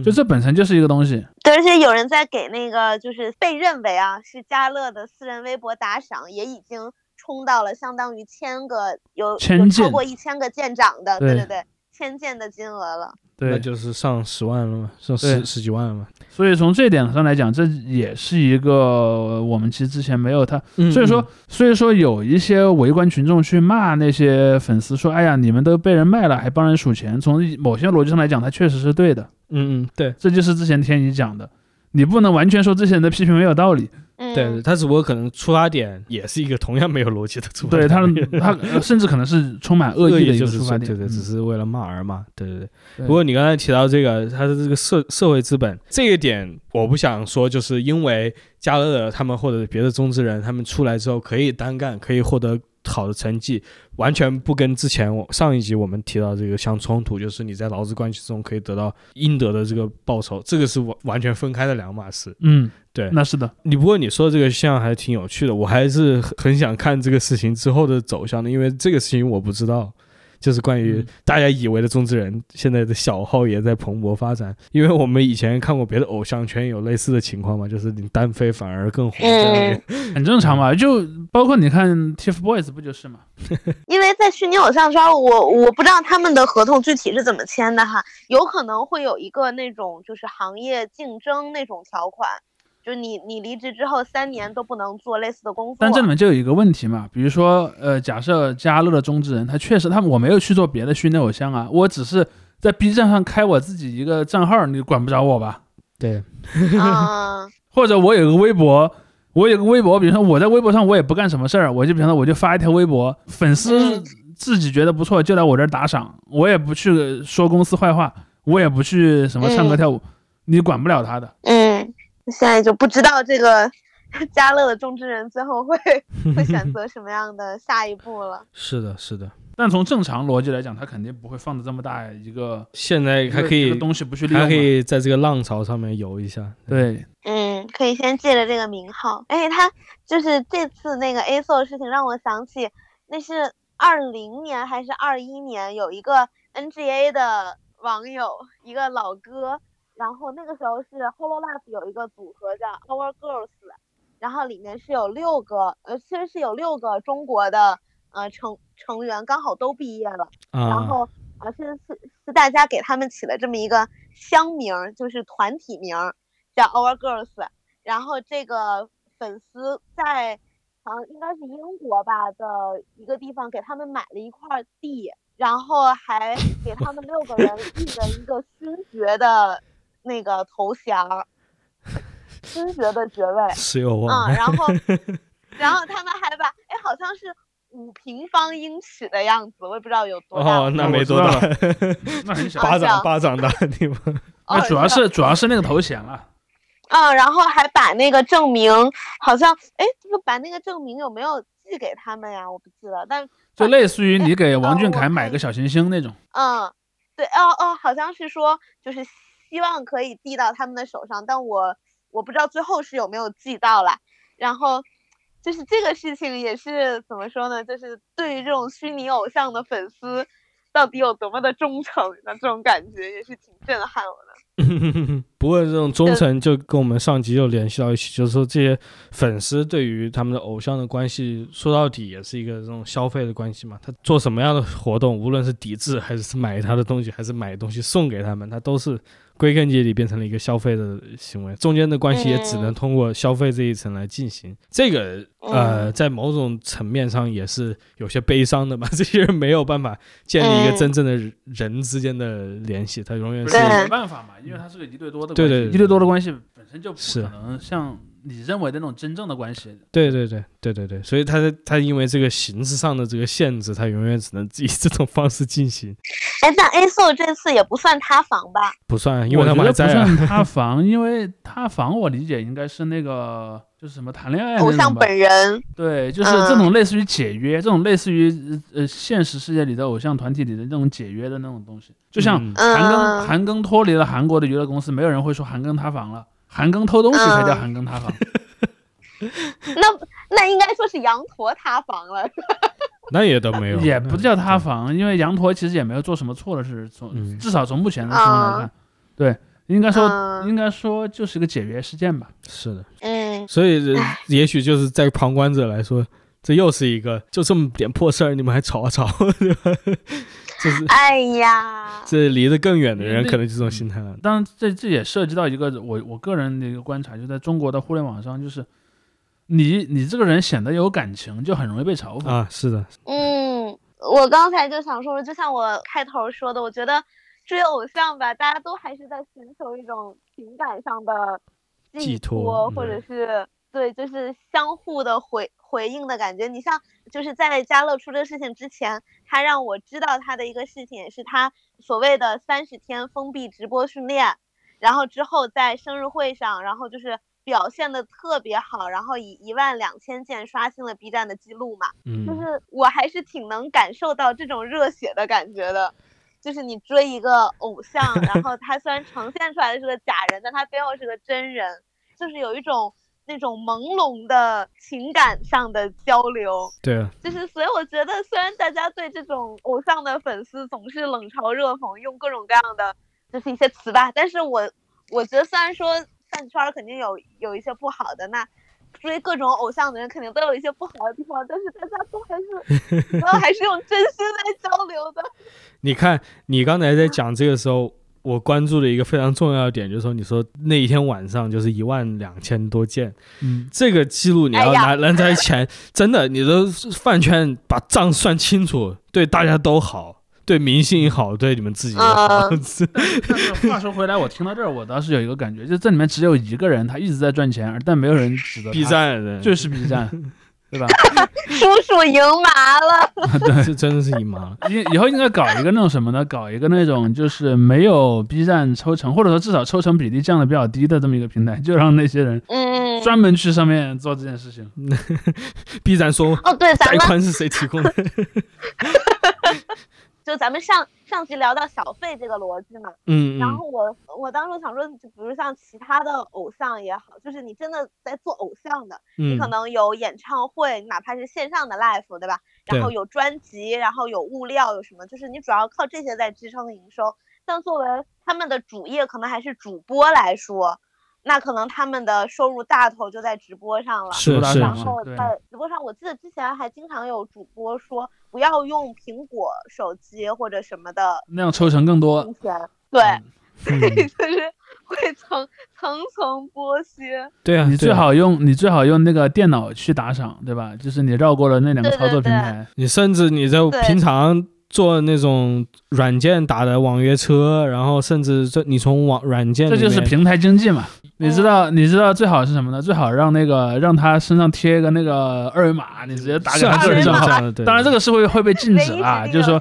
就这本身就是一个东西，对，而且有人在给那个就是被认为啊是家乐的私人微博打赏，也已经冲到了相当于千个有千有超件过一千个舰长的，对对对。对，千件的金额了。那对，就是上十万了嘛，上十十几万了嘛。所以从这点上来讲，这也是一个我们其实之前没有他，所以说，所以说有一些围观群众去骂那些粉丝说，哎呀，你们都被人卖了，还帮人数钱。从某些逻辑上来讲，他确实是对的，嗯嗯，对这就是之前天宇讲的，你不能完全说这些人的批评没有道理。嗯，对，他只不过可能出发点也是一个同样没有逻辑的出发点对点。他，他呃甚至可能是充满恶意的一就是个出发点。对对，嗯只是为了骂而骂。对对对。不过你刚才提到这个，他的这个社社会资本这个点，我不想说，就是因为加勒尔他们或者别的中资人，他们出来之后可以单干，可以获得好的成绩，完全不跟之前我上一集我们提到这个相冲突，就是你在劳资关系中可以得到应得的这个报酬，这个是完完全分开的两码事。嗯，对那是的，你不过你说这个现象还挺有趣的，我还是很很想看这个事情之后的走向的，因为这个事情我不知道，就是关于嗯大家以为的中之人现在的小号也在蓬勃发展，因为我们以前看过别的偶像圈有类似的情况嘛，就是你单飞反而更红这样的。很正常嘛。就包括你看 TFBOYS 不就是嘛？因为在虚拟偶像圈，我我不知道他们的合同具体是怎么签的哈，有可能会有一个那种就是行业竞争那种条款，就是你你离职之后三年都不能做类似的工作。但这里面就有一个问题嘛，比如说，呃，假设加乐的中之人，他确实他我没有去做别的虚拟偶像啊，我只是在 B 站上开我自己一个账号，你管不着我吧？对，嗯 或者我有个微博，我有个微博，比如说我在微博上我也不干什么事儿，我就比方说我就发一条微博，粉丝嗯自己觉得不错就来我这儿打赏，我也不去说公司坏话，我也不去什么唱歌嗯跳舞，你管不了他的。嗯，现在就不知道这个 家乐的种植人最后会 会选择什么样的下一步了。是的，是的。但从正常逻辑来讲，他肯定不会放的这么大一个，现在还可以东西不去利用。还可以在这个浪潮上面游一下。对，嗯，可以先借着这个名号。哎，他就是这次那个 A s o 的事情，让我想起那是二零年还是二一年，有一个 NGA 的网友，一个老哥，然后那个时候是 Hololive 有一个组合叫 Our Girls，然后里面是有六个，呃，其实是有六个中国的呃成成员，刚好都毕业了。然啊，后啊，是是是大家给他们起了这么一个乡名儿，就是团体名儿，叫 Our Girls。然后这个粉丝在好像应该是英国吧的一个地方给他们买了一块地，然后还给他们六个人 立了一个勋爵的那个投降，勋爵的爵位。是有嗯，然后，然后他们还把，哎，好像是五平方英尺的样子，我也不知道有多大。哦，那没多大 那很小。巴掌巴掌大的地方。哦那主要是主要是那个头衔了。嗯，然后还把那个证明，好像，哎，这个把那个证明有没有寄给他们呀？我不记得，但就类似于你给王俊凯买个小行星那种。嗯，对，哦哦，好像是说就是希望可以递到他们的手上，但我我不知道最后是有没有寄到啦。然后就是这个事情也是怎么说呢？就是对于这种虚拟偶像的粉丝到底有多么的忠诚那这种感觉，也是挺震撼我的。不过这种忠诚就跟我们上集又联系到一起，就是说这些粉丝对于他们的偶像的关系，说到底也是一个这种消费的关系嘛。他做什么样的活动，无论是抵制还是买他的东西，还是买东西送给他们，他都是归根结底变成了一个消费的行为。中间的关系也只能嗯通过消费这一层来进行。这个呃，嗯在某种层面上也是有些悲伤的吧。这些人没有办法建立一个嗯真正的人之间的联系，他永远是没办法嘛，因为他是个一对多的对对对。一对多的关系本身就不是。可能像你认为的那种真正的关系。对对对对对对，所以他他因为这个形式上的这个限制，他永远只能以 这种方式进行，哎，但 A SO 这次也不算塌房吧？不算，因为他我觉得不们还在啊。算塌 房，因为塌房我理解应该是那个就是什么谈恋爱偶像那种吧。本人，对，就是这种类似于解约，这种类似于呃呃现实世界里的偶像团体里的那种解约的那种东西，就像嗯韩庚，嗯韩庚脱离了韩国的娱乐公司，没有人会说韩庚塌房了，韩庚偷东西才叫嗯韩庚塌房。那那应该说是羊驼塌房了。那也都没有，也不叫塌。房，因为羊驼其实也没有做什么错的事，从、嗯至少从目前的情况来看，对，应该说、嗯应该说就是个解约事件吧。是的，嗯，所以呃也许就是在旁观者来说，这又是一个就这么点破事儿，你们还吵啊吵，对吧？就是哎呀，这离得更远的人可能就这种心态了。当然这这也涉及到一个我我个人的一个观察，就在中国的互联网上，就是你你这个人显得有感情，就很容易被嘲讽。啊，是的，嗯，我刚才就想说，就像我开头说的，我觉得追偶像吧，大家都还是在寻求一种情感上的寄托托，或嗯者是对，就是相互的回回应的感觉。你像就是在家乐出这个事情之前，他让我知道他的一个事情，也是他所谓的三十天封闭直播训练，然后之后在生日会上，然后就是表现的特别好，然后以一万两千件刷新了 B 站的记录嘛。就嗯，是我还是挺能感受到这种热血的感觉的。就是你追一个偶像，然后他虽然呈现出来的是个假人，但他背后是个真人，就是有一种那种朦胧的情感上的交流。对啊，就是所以我觉得，虽然大家对这种偶像的粉丝总是冷嘲热讽，用各种各样的就是一些词吧，但是我我觉得虽然说饭圈儿肯定有有一些不好的，那追各种偶像的人肯定都有一些不好的地方，但是大家都还是，然后还是用真心在交流的。你看，你刚才在讲这个时候，我关注的一个非常重要的点，就是说，你说那一天晚上就是一万两千多件，嗯，这个记录你要拿拿在前，真的，你的饭圈把账算清楚，对大家都好，对明星也好，对你们自己也好。嗯但是话说回来，我听到这儿，我倒是有一个感觉，就这里面只有一个人他一直在赚钱，而但没有人指责 B 站 就是 B 站，对吧？叔叔赢麻了，对这真的是赢麻了。以以后应该搞一个那种什么呢？搞一个那种就是没有 B 站抽成，或者说至少抽成比例降的比较低的这么一个平台，就让那些人 嗯，专门去上面做这件事情。B 站说哦，对，咱们贷款是谁提供的？就咱们上上集聊到小费这个逻辑嘛，嗯嗯然后我我当时想说，就比如像其他的偶像也好，就是你真的在做偶像的，你嗯可能有演唱会，哪怕是线上的 live，对吧？然后有专辑，然后有物料，有什么，就是你主要靠这些在支撑营收。但作为他们的主业，可能还是主播来说，那可能他们的收入大头就在直播上了。是是然后在直播上，我记得之前还经常有主播说不要用苹果手机或者什么的那样抽成更多对，所以，嗯就是会层层层剥削。对啊，你最好用你最好用那个电脑去打赏，对吧？就是你绕过了那两个操作对对平台。你甚至你就平常做那种软件打的网约车，然后甚至这你从网软件这就是平台经济嘛。你知道你知道最好是什么呢？最好让那个让他身上贴一个那个二维码，你直接打给他个人账号。当然这个是会会被禁止啊，就是说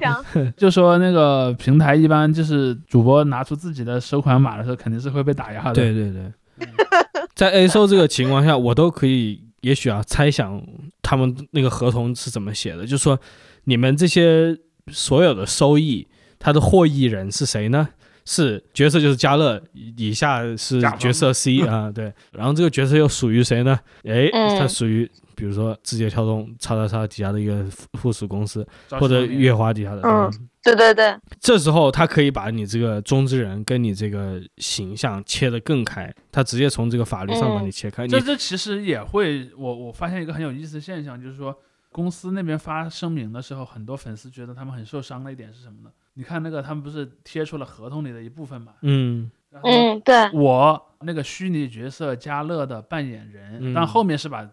就说那个平台一般就是主播拿出自己的收款码的时候，肯定是会被打压的。对对对，在 A 收这个情况下，我都可以也许啊猜想他们那个合同是怎么写的，就是说你们这些。所有的收益，它的获益人是谁呢？是角色就是嘉乐，以下是角色 C 啊，对。然后这个角色又属于谁呢？哎，它属于比如说字节跳动叉叉叉底下的一个附属公司，或者月华底下的。嗯，对对对。这时候他可以把你这个中之人跟你这个形象切得更开，他直接从这个法律上把你切开。这这其实也会，我我发现一个很有意思的现象，就是说。公司那边发声明的时候，很多粉丝觉得他们很受伤的一点是什么呢？你看那个，他们不是贴出了合同里的一部分嘛？嗯嗯，对，我那个虚拟角色加乐的扮演人，但后面是把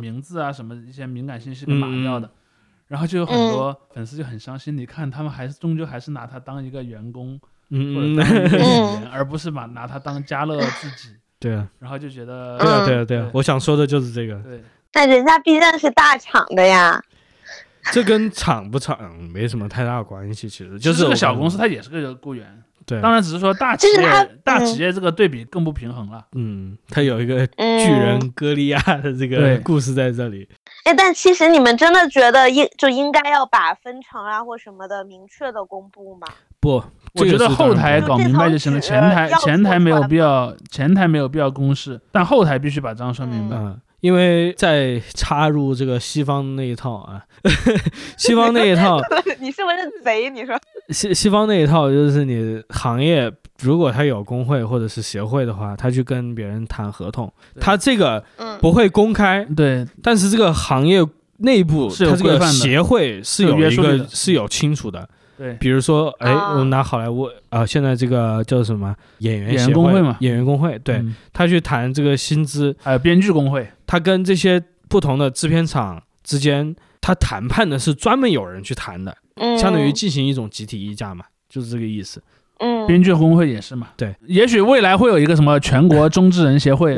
名字啊什么一些敏感信息给码掉的，然后就有很多粉丝就很伤心。你看他们还是终究还是拿他当一个员工或者当一个演员，而不是把拿他当加乐自己。对啊，然后就觉得对啊对啊对啊，我想说的就是这个。对。那人家毕竟是大厂的呀，这跟厂不厂没什么太大关系，其实就是个小公司，它也是个雇员。对，当然只是说大企业大企业这个对比更不平衡了。嗯，它有一个巨人歌利亚的这个故事在这里。哎，但其实你们真的觉得应就应该要把分成啊或什么的明确的公布吗？不，我觉得后台搞明白就行了，前台前台没有必要，前台没有必要公示，但后台必须把账说明白。因为在插入这个西方那一套啊，西方那一套，你是不是贼？你说。西西方那一套就是你行业如果他有工会或者是协会的话，他去跟别人谈合同，他这个不会公开，对，但是这个行业内部是有这个协会是有一个是有清楚的。对，比如说，哎，我们拿好莱坞啊，现在这个叫什么？演员工会嘛，演员工会，对。他去谈这个薪资，还有编剧工会，他跟这些不同的制片厂之间，他谈判的是专门有人去谈的，相当于进行一种集体议价嘛，就是这个意思。嗯，编剧工会也是嘛，对，也许未来会有一个什么全国中之人协会，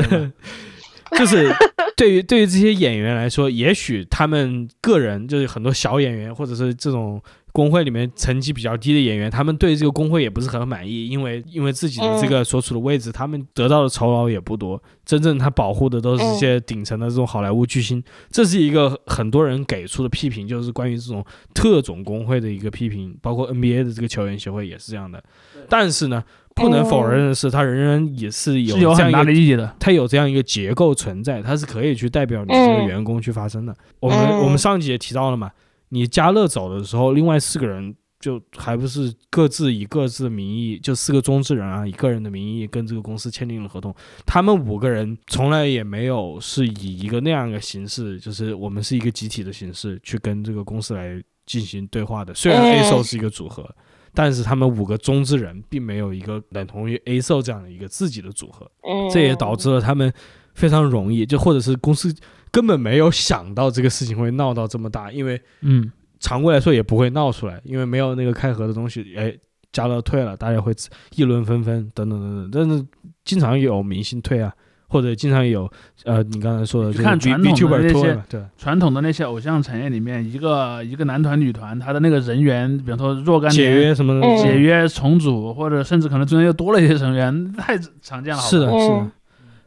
就是对于对于这些演员来说，也许他们个人就是很多小演员，或者是这种。工会里面成绩比较低的演员，他们对这个工会也不是很满意，因为因为自己的这个所处的位置，他们得到的酬劳也不多。真正他保护的都是一些顶层的这种好莱坞巨星，这是一个很多人给出的批评，就是关于这种特种工会的一个批评。包括 NBA 的这个球员协会也是这样的。但是呢，不能否认的是，他仍然也是有有很大的意义的。他有这样一个结构存在，他是可以去代表你这个员工去发声的。我们我们上集也提到了嘛。你嘉乐走的时候，另外四个人就还不是各自以各自的名义，就四个中之人啊，以个人的名义跟这个公司签订了合同。他们五个人从来也没有是以一个那样的形式，就是我们是一个集体的形式去跟这个公司来进行对话的。虽然 A o 是一个组合，但是他们五个中之人并没有一个等同于 A o 这样的一个自己的组合。这也导致了他们非常容易，就或者是公司。根本没有想到这个事情会闹到这么大，因为，嗯，常规来说也不会闹出来，因为没有那个开盒的东西。哎，加乐退了，大家会议论纷纷，等等等等。但是经常有明星退啊，或者经常有，呃，你刚才说的，看传统的那些，对，传统的那些偶像产业里面，一个一个男团、女团，他的那个人员，比方说若干解约什么的，解约重组，或者甚至可能中间又多了一些成员，太常见了。是的，是的。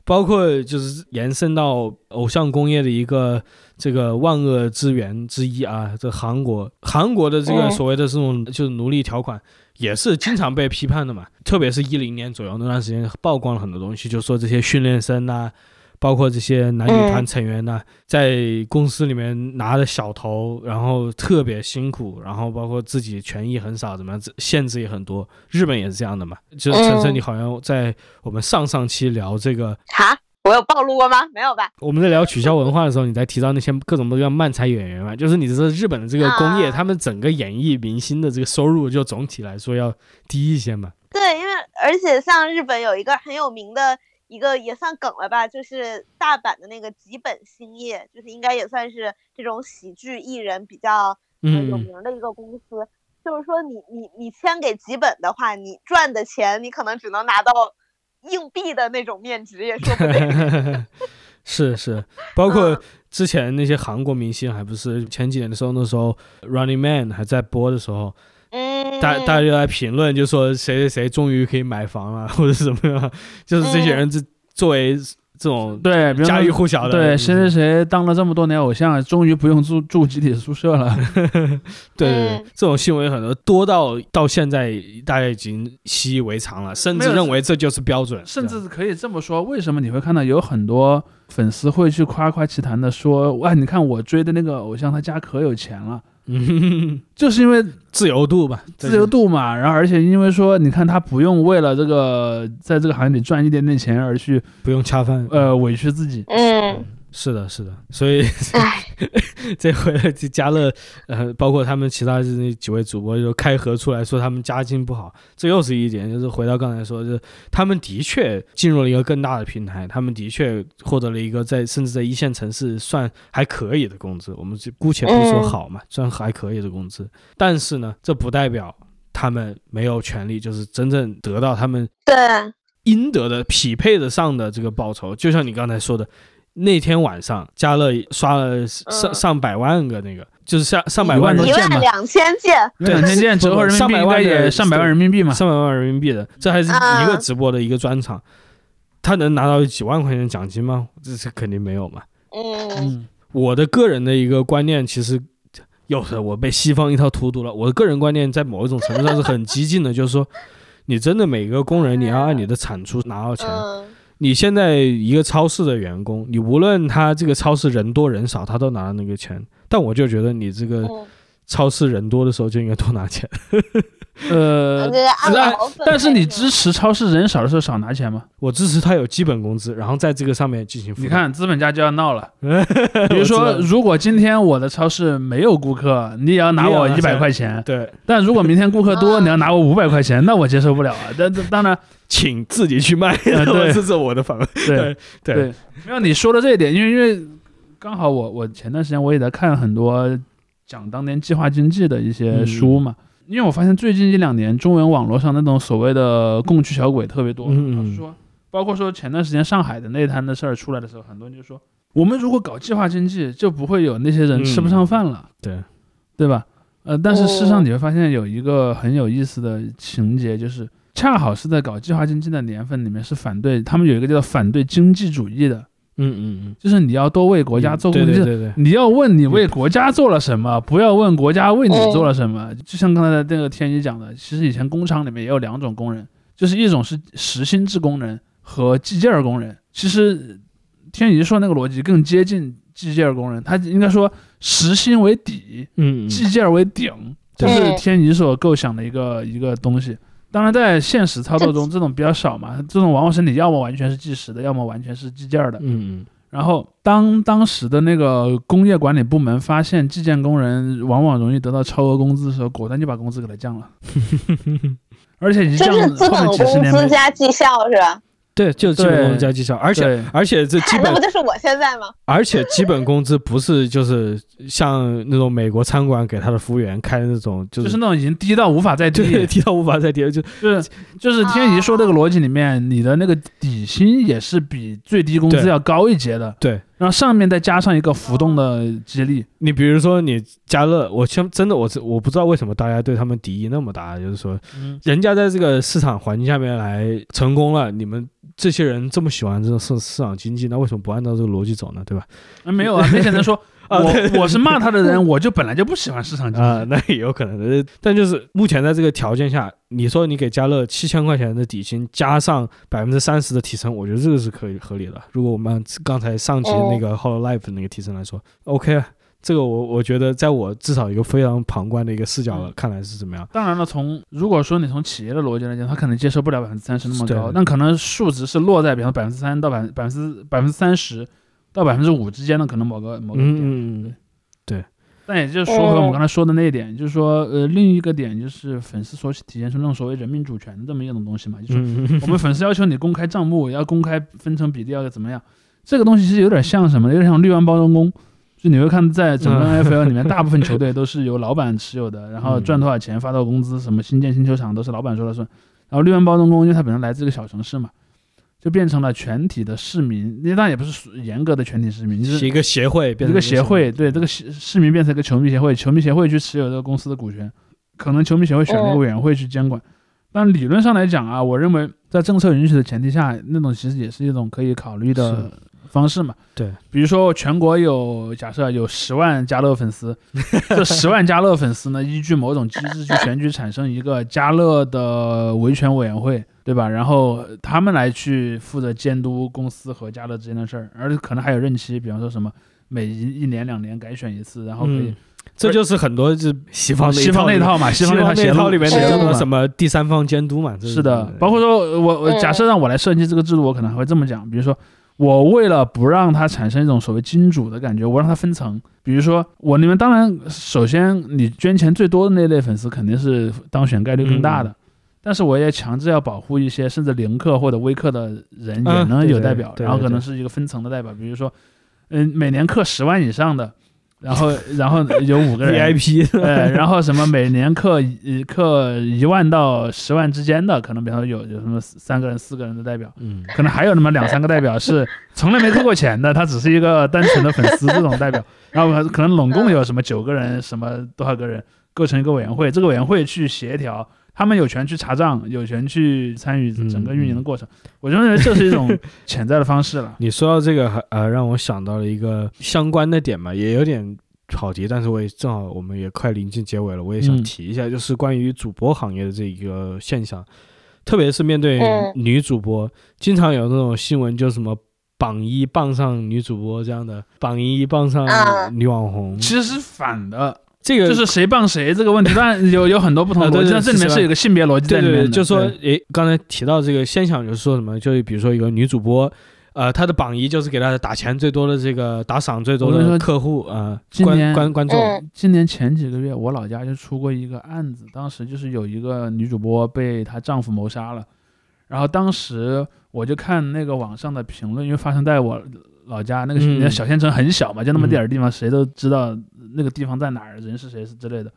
包括就是延伸到偶像工业的一个这个万恶之源之一啊，这韩国韩国的这个所谓的这种就是奴隶条款，也是经常被批判的嘛。特别是一零年左右那段时间，曝光了很多东西，就说这些训练生呐。包括这些男女团成员呢，在公司里面拿着小头，然后特别辛苦，然后包括自己权益很少，怎么样，限制也很多。日本也是这样的嘛？就是晨晨，你好像在我们上上期聊这个，哈，我有暴露过吗？没有吧？我们在聊取消文化的时候，你在提到那些各种各样漫才演员嘛？就是你这日本的这个工业，他们整个演艺明星的这个收入，就总体来说要低一些嘛？对，因为而且像日本有一个很有名的。一个也算梗了吧，就是大阪的那个吉本兴业，就是应该也算是这种喜剧艺人比较有名的一个公司。就是说你你你签给吉本的话，你赚的钱你可能只能拿到硬币的那种面值，也说不定。是是，包括之前那些韩国明星，还不是前几年的时候，那时候《Running Man》还在播的时候，嗯，大大家就在评论，就说谁谁谁终于可以买房了，或者怎么样，就是这些人这作为这种对，家喻户晓的，对谁谁谁当了这么多年偶像，终于不用住住集体宿舍了。对对对嗯，这种新闻很多，多到到现在大家已经习以为常了，甚至认为这就是标准，甚至可以这么说，为什么你会看到有很多粉丝会去夸夸其谈的说，哇，你看我追的那个偶像，他家可有钱了，嗯，就是因为自由度吧，自由度嘛。然后而且因为说，你看他不用为了这个在这个行业里赚一点点钱而去不用恰饭，呃委屈自己。嗯，是的，是的，所以唉，这回这家乐，呃，包括他们其他那几位主播就开合出来说他们家境不好，这又是一点，就是回到刚才说，就是他们的确进入了一个更大的平台，他们的确获得了一个在甚至在一线城市算还可以的工资，我们就姑且不说嗯好嘛，算还可以的工资，但是呢，这不代表他们没有权利，就是真正得到他们对，应得的、匹配得上的这个报酬，就像你刚才说的，那天晚上嘉乐刷了上、嗯上百万个那个，就是上上百万件嘛万两千件，对两千件折合人民币应该也上百万人民币嘛。上百万人民币的，这还是一个啊直播的一个专场，他能拿到几万块钱奖金吗？这是肯定没有嘛。嗯嗯，我的个人的一个观念，其实有的我被西方一套荼毒了。我的个人观念在某一种程度上是很激进的，就是说，你真的每个工人你要按你的产出拿到钱。嗯你现在一个超市的员工，你无论他这个超市人多人少，他都拿那个钱。但我就觉得你这个嗯，超市人多的时候就应该多拿钱。呃，但是你支持超市人少的时候少拿钱吗？我支持他有基本工资，然后在这个上面进行。你，看资本家就要闹了。比 比如说，如果今天我的超市没有顾客，你也要拿我一百块钱；对，但如果明天顾客多，啊你要拿我五百块钱，那我接受不了啊。但但当然，请自己去卖，对。这是我的反问。对对对，没有你说的这一点，因为因为刚好我我前段时间我也在看很多讲当年计划经济的一些书嘛，因为我发现最近一两年中文网络上那种所谓的供区小鬼特别多，嗯嗯说，包括说前段时间上海的那摊的事儿出来的时候，很多人就说，我们如果搞计划经济，就不会有那些人吃不上饭了，对，对吧？呃，但是事实上哦你会发现有一个很有意思的情节，就是恰好是在搞计划经济的年份里面是反对，他们有一个叫反对经济主义的，嗯嗯嗯，就是你要多为国家做贡献，对对对对，你要问你为国家做了什么，不要问国家为你做了什么。就像刚才那个天一讲的，其实以前工厂里面也有两种工人，就是一种是实薪制工人和计件儿工人。其实天一说那个逻辑更接近计件儿工人，他应该说实薪为底，嗯，嗯计件儿为顶，这对是天一所构想的一个一个东西。当然，在现实操作中，这种比较少嘛。这种往往是你要么完全是计时的，要么完全是计件儿的。嗯然后，当当时的那个工业管理部门发现计件工人往往容易得到超额工资的时候，果断就把工资给他降了，而且一就降是资本后面几十工年没资加绩效是吧？对，就是基本工资加绩效，而且而且这基那本不就是我现在吗？而且基本工资不是就是像那种美国餐馆给他的服务员开的那种，就就是是那种已经低到无法再低，低到无法再低，就就是就是天怡说这个逻辑里面，你的那个底薪也是比最低工资要高一截的，对。然后上面再加上一个浮动的激励，你比如说你加乐，我真真的我是我不知道为什么大家对他们敌意那么大，就是说嗯，人家在这个市场环境下面来成功了，你们这些人这么喜欢这种市市场经济，那为什么不按照这个逻辑走呢？对吧？那没有啊，那些人说我我是骂他的人，我就本来就不喜欢市场经啊、济，那也有可能的，但就是目前在这个条件下，你说你给家乐七千块钱的底薪，加上百分之三十的提成，我觉得这个是可以合理的。如果我们刚才上期那个 Hollow Life 那个提成来说、o k 啊，这个我我觉得在我至少一个非常旁观的一个视角嗯。看来是怎么样？当然了，从如果说你从企业的逻辑来讲，他可能接受不了百分之三十那么高，那可能数值是落在比方百分之三到百百分之百分之三十到百分之五之间的可能某个某个点。嗯嗯嗯，但也就是说回我们刚才说的那一点，就是说呃另一个点就是粉丝所体现出那种所谓人民主权的这么一种东西嘛，就是嗯我们粉丝要求你公开账目，要公开分成比例，要怎么样？这个东西其实有点像什么？有点像绿湾包装工，就你会看，在整个 NFL 里面，大部分球队都是由老板持有的，然后赚多少钱发到工资，什么新建新球场都是老板说了算。然后绿湾包装工，因为它本身来自一个小城市嘛，就变成了全体的市民，那当然也不是严格的全体市民，就是一个协会，一个协会，对这个市市民变成一个球迷协会，球迷协会去持有这个公司的股权，可能球迷协会选了一个委员会去监管。但理论上来讲啊，我认为在政策允许的前提下，那种其实也是一种可以考虑的。方式嘛，对，比如说全国有假设有十万加乐粉丝，这十万加乐粉丝呢，依据某种机制去选举产生一个加乐的维权委员会，对吧？然后他们来去负责监督公司和加乐之间的事儿，而且可能还有任期，比方说什么每一一年两年改选一次，然后可以，这就是很多就西方西方那套嘛，西方那套里面的什么第三方监督嘛，是的，包括说我我假设让我来设计这个制度，我可能还会这么讲，比如说。我为了不让它产生一种所谓金主的感觉，我让它分层。比如说，我你们当然首先你捐钱最多的那类粉丝肯定是当选概率更大的，但是我也强制要保护一些甚至零氪或者微氪的人也能有代表，然后可能是一个分层的代表。比如说，嗯，每年氪十万以上的。然后，然后有五个人 VIP，对，然后什么每年氪一氪一万到十万之间的，可能比方说有有什么三个人、四个人的代表，嗯，可能还有那么两三个代表是从来没氪过钱的，他只是一个单纯的粉丝这种代表，然后可能拢共有什么九个人，什么多少个人构成一个委员会，这个委员会去协调，他们有权去查账，有权去参与整个运营的过程，我认为这是一种 潜在的方式了。你说到这个，呃，让我想到了一个相关的点嘛，也有点。跑题，但是我也正好，我们也快临近结尾了，我也想提一下，就是关于主播行业的这一个现象，特别是面对女主播，经常有那种新闻，就什么榜一傍上女主播这样的，榜一傍上女网红，其实是反的，这个就是谁傍谁这个问题，当然有有很多不同的 逻辑，但这里面是有个性别逻辑在里面，就说，诶，刚才提到这个现象，就是说什么，就是比如说一个女主播。呃，她的榜一就是给她打钱最多的这个打赏最多的客户啊，观观观众。今年前几个月，我老家就出过一个案子，当时就是有一个女主播被她丈夫谋杀了，然后当时我就看那个网上的评论，因为发生在我老家那个小县城很小嘛，就那么点儿地方，谁都知道那个地方在哪儿，人是谁是之类的，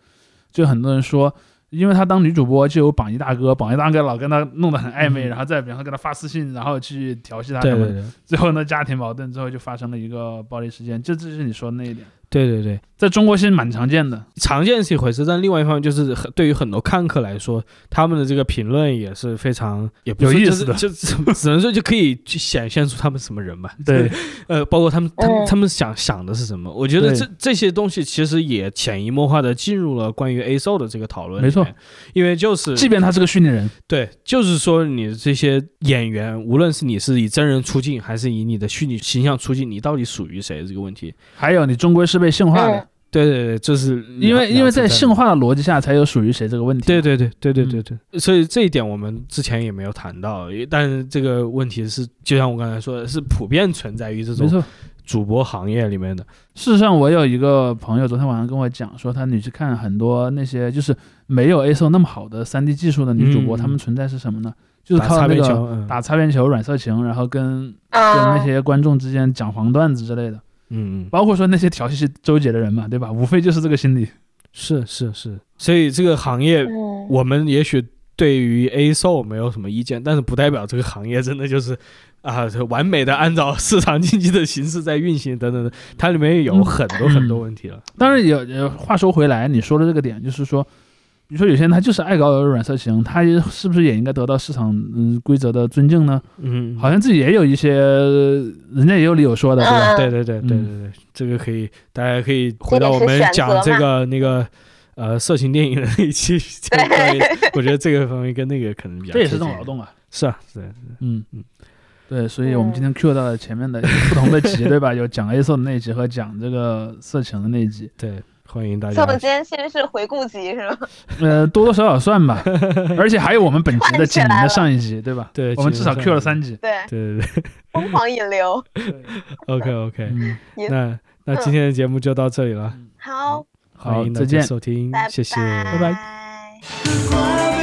就很多人说。因为她当女主播，就有榜一大哥，榜一大哥老跟她弄得很暧昧，然后再比方说给她发私信，然后去调戏她什么的，最后呢家庭矛盾，之后就发生了一个暴力事件，就这就是你说的那一点。对对对，在中国其实蛮常见的，常见是一回事，但另外一方面就是很对于很多看客来说，他们的这个评论也是非常也不有意思的，就 只能说就可以去显现出他们什么人吧。对，呃，包括他们他们他们想想的是什么？我觉得这这些东西其实也潜移默化的进入了关于 A o 的这个讨论。没错，因为就是即便他是个虚拟人，对，就是说你这些演员，无论是你是以真人出镜，还是以你的虚拟形象出镜，你到底属于谁这个问题？还有你终归是。是被性化的，对对对，就是因为因为在性化的逻辑下才有属于谁这个问题。对对对对对对对，所以这一点我们之前也没有谈到，但是这个问题是，就像我刚才说的，是普遍存在于这种主播行业里面的。事实上，我有一个朋友昨天晚上跟我讲说，他你去看很多那些就是没有 A O 那么好的三 D 技术的女主播，她们存在是什么呢？就是靠那个打擦边球、软色情，然后跟跟那些观众之间讲黄段子之类的。嗯嗯，包括说那些调戏周姐的人嘛，对吧？无非就是这个心理。是是是，所以这个行业，我们也许对于 A s o 没有什么意见，但是不代表这个行业真的就是啊完美的按照市场经济的形式在运行等等的，它里面有很多很多问题了。当然有，话说回来，你说的这个点就是说。你说有些人他就是爱搞软色情，他是不是也应该得到市场嗯规则的尊敬呢？嗯，好像自己也有一些，人家也有理由说的，对吧？对对对对对对，这个可以，大家可以回到我们讲这个那个呃色情电影的那 一期，这个我觉得这个方面跟那个可能比较。这也是种劳动啊。是啊，是，嗯嗯，对，所以我们今天 Q 到了前面的不同的集，对吧？有讲 A 色的那一集和讲这个色情的那一集，对。欢迎大家。我们今天先是回顾集是吗？呃，多多少少算吧，而且还有我们本集的紧邻的上一集，对吧？对，我们至少 Q 了三集。对对对对，疯狂引流。OK OK，那那今天的节目就到这里了。好，欢迎大家收听，谢谢，拜拜。